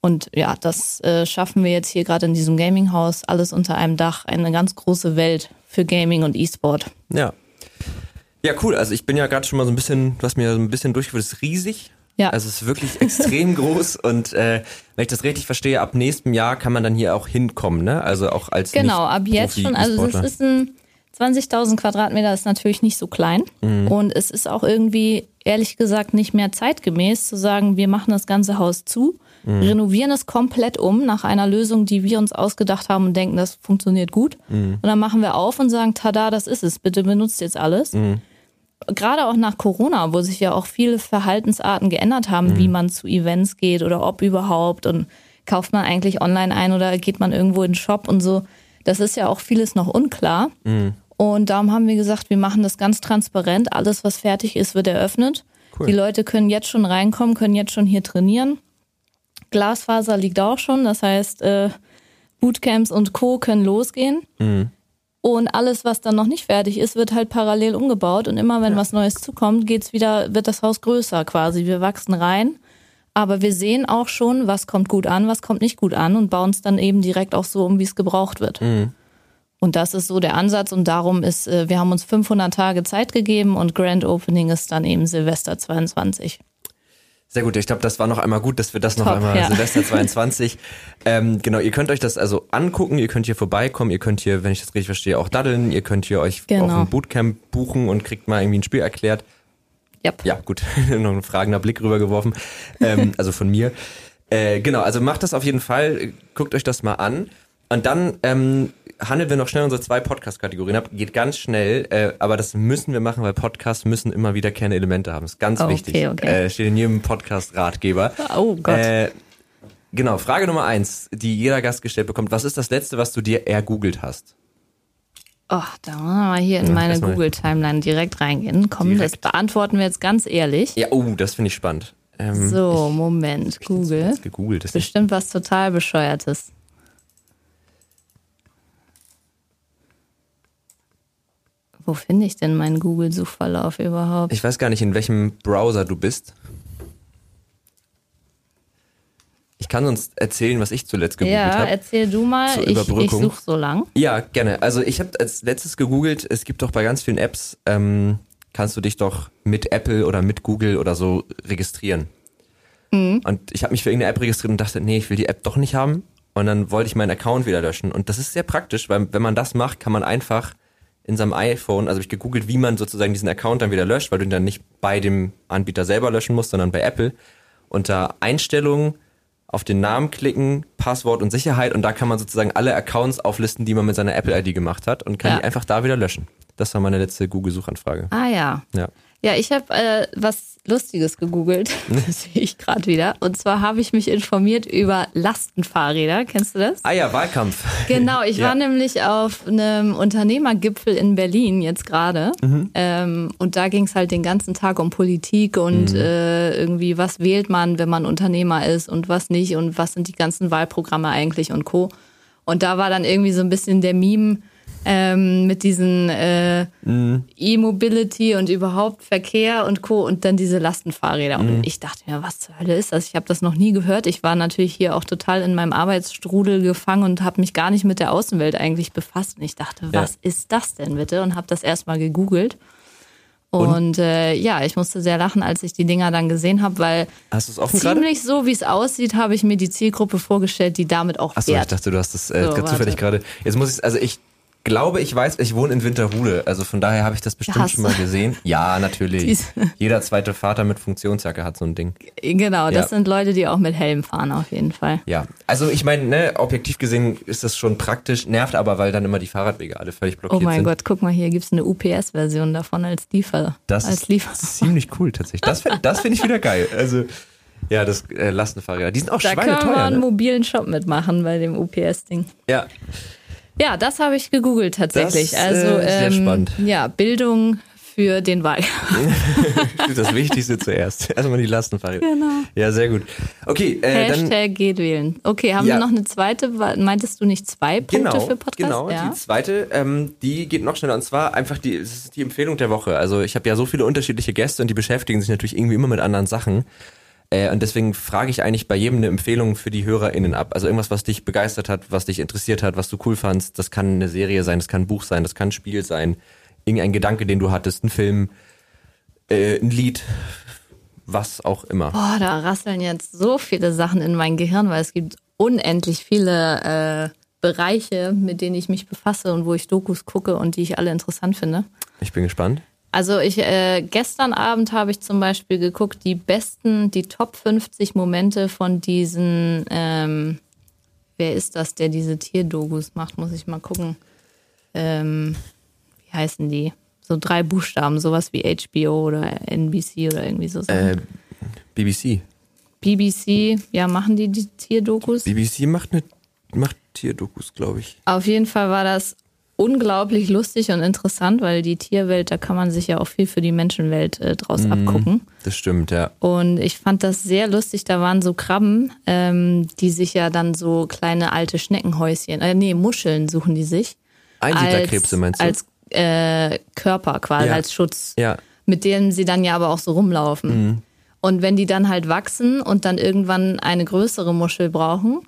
Und ja, das äh, schaffen wir jetzt hier gerade in diesem Gaming-Haus, alles unter einem Dach, eine ganz große Welt für Gaming und E-Sport. Ja. Ja, cool. Also ich bin ja gerade schon mal so ein bisschen, was mir so ein bisschen durchgeführt, ist riesig. Ja. Also es ist wirklich extrem groß und äh, wenn ich das richtig verstehe, ab nächstem Jahr kann man dann hier auch hinkommen, ne? Also auch als Genau, ab jetzt schon. Also es ist ein 20.000 Quadratmeter ist natürlich nicht so klein mhm. und es ist auch irgendwie ehrlich gesagt nicht mehr zeitgemäß zu sagen, wir machen das ganze Haus zu, mhm. renovieren es komplett um nach einer Lösung, die wir uns ausgedacht haben und denken, das funktioniert gut. Mhm. Und dann machen wir auf und sagen, tada, das ist es, bitte benutzt jetzt alles. Gerade auch nach Corona, wo sich ja auch viele Verhaltensarten geändert haben, mhm. wie man zu Events geht oder ob überhaupt und kauft man eigentlich online ein oder geht man irgendwo in den Shop und so. Das ist ja auch vieles noch unklar. Mhm. Und darum haben wir gesagt, wir machen das ganz transparent. Alles, was fertig ist, wird eröffnet. Cool. Die Leute können jetzt schon reinkommen, können jetzt schon hier trainieren. Glasfaser liegt auch schon, das heißt, äh, Bootcamps und Co. können losgehen. Mhm. Und alles, was dann noch nicht fertig ist, wird halt parallel umgebaut. Und immer wenn ja. was Neues zukommt, geht's wieder, wird das Haus größer quasi. Wir wachsen rein. Aber wir sehen auch schon, was kommt gut an, was kommt nicht gut an und bauen es dann eben direkt auch so um, wie es gebraucht wird. Mhm. Und das ist so der Ansatz und darum ist, äh, wir haben uns 500 Tage Zeit gegeben und Grand Opening ist dann eben Silvester 22. Sehr gut, ich glaube, das war noch einmal gut, dass wir das Top, noch einmal ja. Silvester 22. ähm, genau, ihr könnt euch das also angucken, ihr könnt hier vorbeikommen, ihr könnt hier, wenn ich das richtig verstehe, auch daddeln, ihr könnt hier euch genau. auf ein Bootcamp buchen und kriegt mal irgendwie ein Spiel erklärt. Yep. Ja, gut, noch ein fragender Blick rübergeworfen, ähm, also von mir. Äh, genau, also macht das auf jeden Fall, guckt euch das mal an. Und dann ähm, handeln wir noch schnell unsere zwei Podcast-Kategorien ab. Geht ganz schnell, äh, aber das müssen wir machen, weil Podcasts müssen immer wieder Kernelemente haben. Das ist ganz oh, wichtig. Okay, okay. Äh, steht in jedem Podcast-Ratgeber. Oh Gott. Äh, genau, Frage Nummer eins, die jeder Gast gestellt bekommt. Was ist das Letzte, was du dir ergoogelt hast? Oh, da wollen wir mal hier in ja, meine Google-Timeline direkt reingehen. Komm, direkt. das beantworten wir jetzt ganz ehrlich. Ja, oh, das finde ich spannend. Ähm, so, ich, Moment, Google. Gegoogelt, Bestimmt was total Bescheuertes. Wo finde ich denn meinen Google-Suchverlauf überhaupt? Ich weiß gar nicht, in welchem Browser du bist. Ich kann uns erzählen, was ich zuletzt gegoogelt habe. Ja, hab, erzähl du mal. Ich, ich suche so lang. Ja, gerne. Also ich habe als letztes gegoogelt, es gibt doch bei ganz vielen Apps, ähm, kannst du dich doch mit Apple oder mit Google oder so registrieren. Mhm. Und ich habe mich für irgendeine App registriert und dachte, nee, ich will die App doch nicht haben. Und dann wollte ich meinen Account wieder löschen. Und das ist sehr praktisch, weil wenn man das macht, kann man einfach in seinem iPhone, also habe ich gegoogelt, wie man sozusagen diesen Account dann wieder löscht, weil du ihn dann nicht bei dem Anbieter selber löschen musst, sondern bei Apple. Unter Einstellungen auf den Namen klicken, Passwort und Sicherheit und da kann man sozusagen alle Accounts auflisten, die man mit seiner Apple-ID gemacht hat und kann ja. die einfach da wieder löschen. Das war meine letzte Google-Suchanfrage. Ah ja. Ja. Ja, ich habe äh, was Lustiges gegoogelt, das sehe ich gerade wieder. Und zwar habe ich mich informiert über Lastenfahrräder. Kennst du das? Ah ja, Wahlkampf. Genau, ich ja. war nämlich auf einem Unternehmergipfel in Berlin jetzt gerade. Mhm. Ähm, und da ging es halt den ganzen Tag um Politik und mhm. äh, irgendwie, was wählt man, wenn man Unternehmer ist und was nicht und was sind die ganzen Wahlprogramme eigentlich und Co. Und da war dann irgendwie so ein bisschen der Meme, ähm, mit diesen äh, mhm. E-Mobility und überhaupt Verkehr und Co. und dann diese Lastenfahrräder. Mhm. Und ich dachte mir, was zur Hölle ist das? Ich habe das noch nie gehört. Ich war natürlich hier auch total in meinem Arbeitsstrudel gefangen und habe mich gar nicht mit der Außenwelt eigentlich befasst. Und ich dachte, was ja. ist das denn bitte? Und habe das erstmal gegoogelt. Und, und äh, ja, ich musste sehr lachen, als ich die Dinger dann gesehen habe, weil ziemlich grade? so, wie es aussieht, habe ich mir die Zielgruppe vorgestellt, die damit auch Achso, ich dachte, du hast das äh, so, zufällig gerade. Jetzt muss ich, also ich glaube, ich weiß, ich wohne in Winterhude, also von daher habe ich das bestimmt schon mal gesehen. Ja, natürlich. Jeder zweite Vater mit Funktionsjacke hat so ein Ding. Genau, das ja. sind Leute, die auch mit Helm fahren auf jeden Fall. Ja, also ich meine, ne, objektiv gesehen ist das schon praktisch, nervt aber, weil dann immer die Fahrradwege alle völlig blockiert sind. Oh mein sind. Gott, guck mal, hier gibt's eine UPS-Version davon als Liefer. Das als ist ziemlich cool tatsächlich. Das, das finde ich wieder geil. Also ja, das äh, Lastenfahrräder, die sind auch da schweineteuer. Da können wir einen ne? mobilen Shop mitmachen bei dem UPS-Ding. Ja. Ja, das habe ich gegoogelt tatsächlich. Das, also äh, sehr ähm, spannend. Ja, Bildung für den Wahlkampf. das Wichtigste zuerst. Erstmal die Lastenfahrräder. Genau. Ja, sehr gut. Okay, äh, Hashtag dann, geht wählen. Okay, haben ja. wir noch eine zweite? Meintest du nicht zwei Punkte genau, für Podcast? Genau, ja. die zweite, ähm, die geht noch schneller. Und zwar einfach die, das ist die Empfehlung der Woche. Also ich habe ja so viele unterschiedliche Gäste und die beschäftigen sich natürlich irgendwie immer mit anderen Sachen. Äh, und deswegen frage ich eigentlich bei jedem eine Empfehlung für die HörerInnen ab. Also irgendwas, was dich begeistert hat, was dich interessiert hat, was du cool fandst. Das kann eine Serie sein, das kann ein Buch sein, das kann ein Spiel sein. Irgendein Gedanke, den du hattest, ein Film, äh, ein Lied, was auch immer. Boah, da rasseln jetzt so viele Sachen in mein Gehirn, weil es gibt unendlich viele äh, Bereiche, mit denen ich mich befasse und wo ich Dokus gucke und die ich alle interessant finde. Ich bin gespannt. Also ich äh, gestern Abend habe ich zum Beispiel geguckt, die besten, die Top 50 Momente von diesen, ähm, wer ist das, der diese Tierdogus macht, muss ich mal gucken. Ähm, wie heißen die? So drei Buchstaben, sowas wie HBO oder NBC oder irgendwie so. Äh, BBC. BBC, ja, machen die die Tierdokus? BBC macht eine macht Tierdokus, glaube ich. Auf jeden Fall war das unglaublich lustig und interessant, weil die Tierwelt, da kann man sich ja auch viel für die Menschenwelt äh, draus mhm, abgucken. Das stimmt, ja. Und ich fand das sehr lustig. Da waren so Krabben, ähm, die sich ja dann so kleine alte Schneckenhäuschen, äh, nee, Muscheln suchen die sich. Einsiedlerkrebse meinst du? Als äh, Körper quasi, ja. als Schutz. Ja. Mit denen sie dann ja aber auch so rumlaufen. Mhm. Und wenn die dann halt wachsen und dann irgendwann eine größere Muschel brauchen,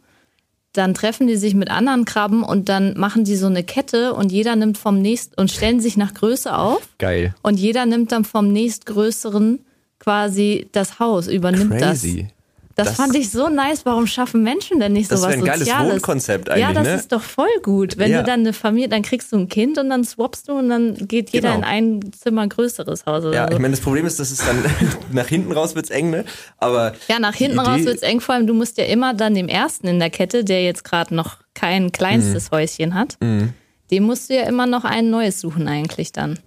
dann treffen die sich mit anderen Krabben und dann machen die so eine Kette und jeder nimmt vom nächsten und stellen sich nach Größe auf. Geil. Und jeder nimmt dann vom nächstgrößeren quasi das Haus, übernimmt Crazy. das. Das, das, fand ich so nice. Warum schaffen Menschen denn nicht sowas Das wäre ein Soziales? geiles Wohnkonzept eigentlich, Ja, das ne? ist doch voll gut. Wenn ja. du dann eine Familie, dann kriegst du ein Kind und dann swappst du und dann geht jeder genau. in ein Zimmer größeres Haus Ja, so. ich meine, das Problem ist, dass es dann nach hinten raus wird's eng, ne? Aber Ja, nach hinten raus wird's eng, vor allem du musst ja immer dann dem ersten in der Kette, der jetzt gerade noch kein kleinstes mhm. Häuschen hat, mhm. dem musst du ja immer noch ein neues suchen eigentlich dann.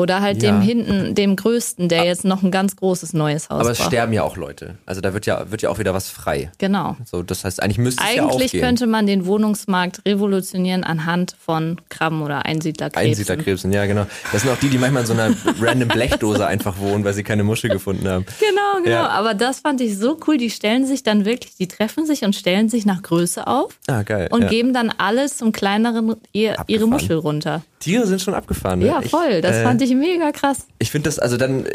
Oder halt ja. dem hinten, dem größten, der jetzt noch ein ganz großes neues Haus Aber es braucht. sterben ja auch Leute. Also da wird ja, wird ja auch wieder was frei. Genau. So, das heißt, eigentlich müsste es Eigentlich ja könnte man den Wohnungsmarkt revolutionieren anhand von Krabben oder Einsiedlerkrebsen. Einsiedlerkrebsen, ja genau. Das sind auch die, die manchmal in so einer random Blechdose einfach wohnen, weil sie keine Muschel gefunden haben. Genau, genau. Ja. Aber das fand ich so cool. Die stellen sich dann wirklich, die treffen sich und stellen sich nach Größe auf. Ah, geil. Und ja. geben dann alles zum kleineren ihr, ihre Muschel runter. Tiere sind schon abgefahren. Ne? Ja, voll. Das äh, fand ich mega krass. Ich finde das, also dann,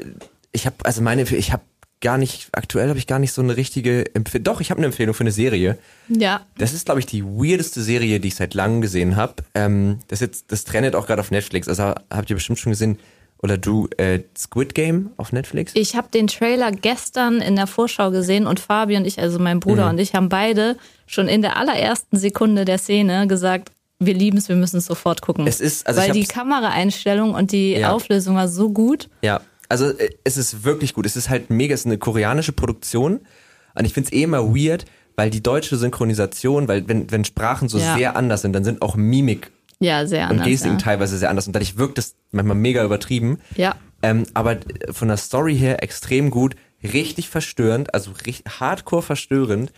ich habe, also meine, ich habe gar nicht, aktuell habe ich gar nicht so eine richtige Empfehlung. Doch, ich habe eine Empfehlung für eine Serie. Ja. Das ist, glaube ich, die weirdeste Serie, die ich seit langem gesehen habe. Ähm, das jetzt, das trennt auch gerade auf Netflix. Also habt ihr bestimmt schon gesehen, oder du äh, Squid Game auf Netflix? Ich habe den Trailer gestern in der Vorschau gesehen und Fabi und ich, also mein Bruder mhm. und ich, haben beide schon in der allerersten Sekunde der Szene gesagt, wir lieben es, wir müssen es sofort gucken. Es ist, also Weil die Kameraeinstellung und die ja. Auflösung war so gut. Ja, also äh, es ist wirklich gut. Es ist halt mega, es ist eine koreanische Produktion. Und ich finde es eh immer weird, weil die deutsche Synchronisation, weil wenn, wenn Sprachen so ja. sehr anders sind, dann sind auch Mimik ja, sehr anders, und Gestik ja. teilweise sehr anders. Und dadurch wirkt es manchmal mega übertrieben. Ja. Ähm, aber von der Story her extrem gut, richtig verstörend, also richtig hardcore verstörend.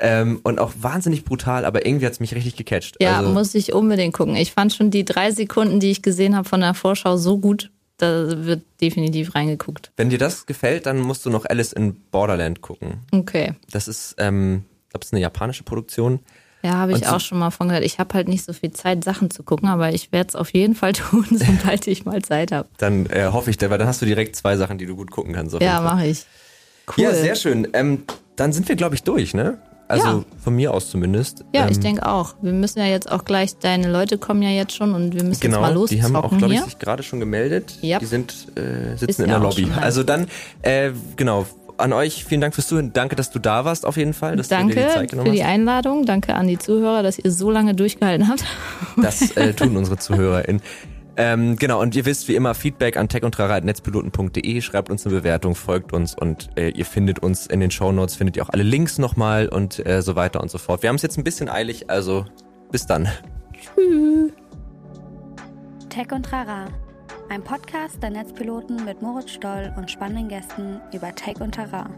Ähm, und auch wahnsinnig brutal, aber irgendwie hat es mich richtig gecatcht. Ja, also, muss ich unbedingt gucken. Ich fand schon die drei Sekunden, die ich gesehen habe von der Vorschau, so gut. Da wird definitiv reingeguckt. Wenn dir das gefällt, dann musst du noch Alice in Borderland gucken. Okay. Das ist, ähm, ich glaube, es ist eine japanische Produktion. Ja, habe ich und auch schon mal von gehört. Ich habe halt nicht so viel Zeit, Sachen zu gucken, aber ich werde es auf jeden Fall tun, sobald ich mal Zeit habe. Dann äh, hoffe ich, weil dann hast du direkt zwei Sachen, die du gut gucken kannst. Ja, mache ich. Cool. Ja, sehr schön. Ähm, dann sind wir, glaube ich, durch, ne? Also ja. von mir aus zumindest. Ja, ähm, ich denke auch. Wir müssen ja jetzt auch gleich, deine Leute kommen ja jetzt schon und wir müssen genau, jetzt mal los. Die haben auch, glaube ich, sich gerade schon gemeldet. Yep. Die sind äh, sitzen Ist in der Lobby. Also dann, äh, genau, an euch vielen Dank fürs Zuhören. Danke, dass du da warst auf jeden Fall. Danke für die Einladung. Danke an die Zuhörer, dass ihr so lange durchgehalten habt. Das äh, tun unsere ZuhörerInnen. Ähm, genau, und ihr wisst wie immer Feedback an techundtrara.netzpiloten.de, schreibt uns eine Bewertung, folgt uns und äh, ihr findet uns in den Show Notes, findet ihr auch alle Links nochmal und äh, so weiter und so fort. Wir haben es jetzt ein bisschen eilig, also bis dann. Tschüss. Tech und Trara, ein Podcast der Netzpiloten mit Moritz Stoll und spannenden Gästen über Tech und Trara.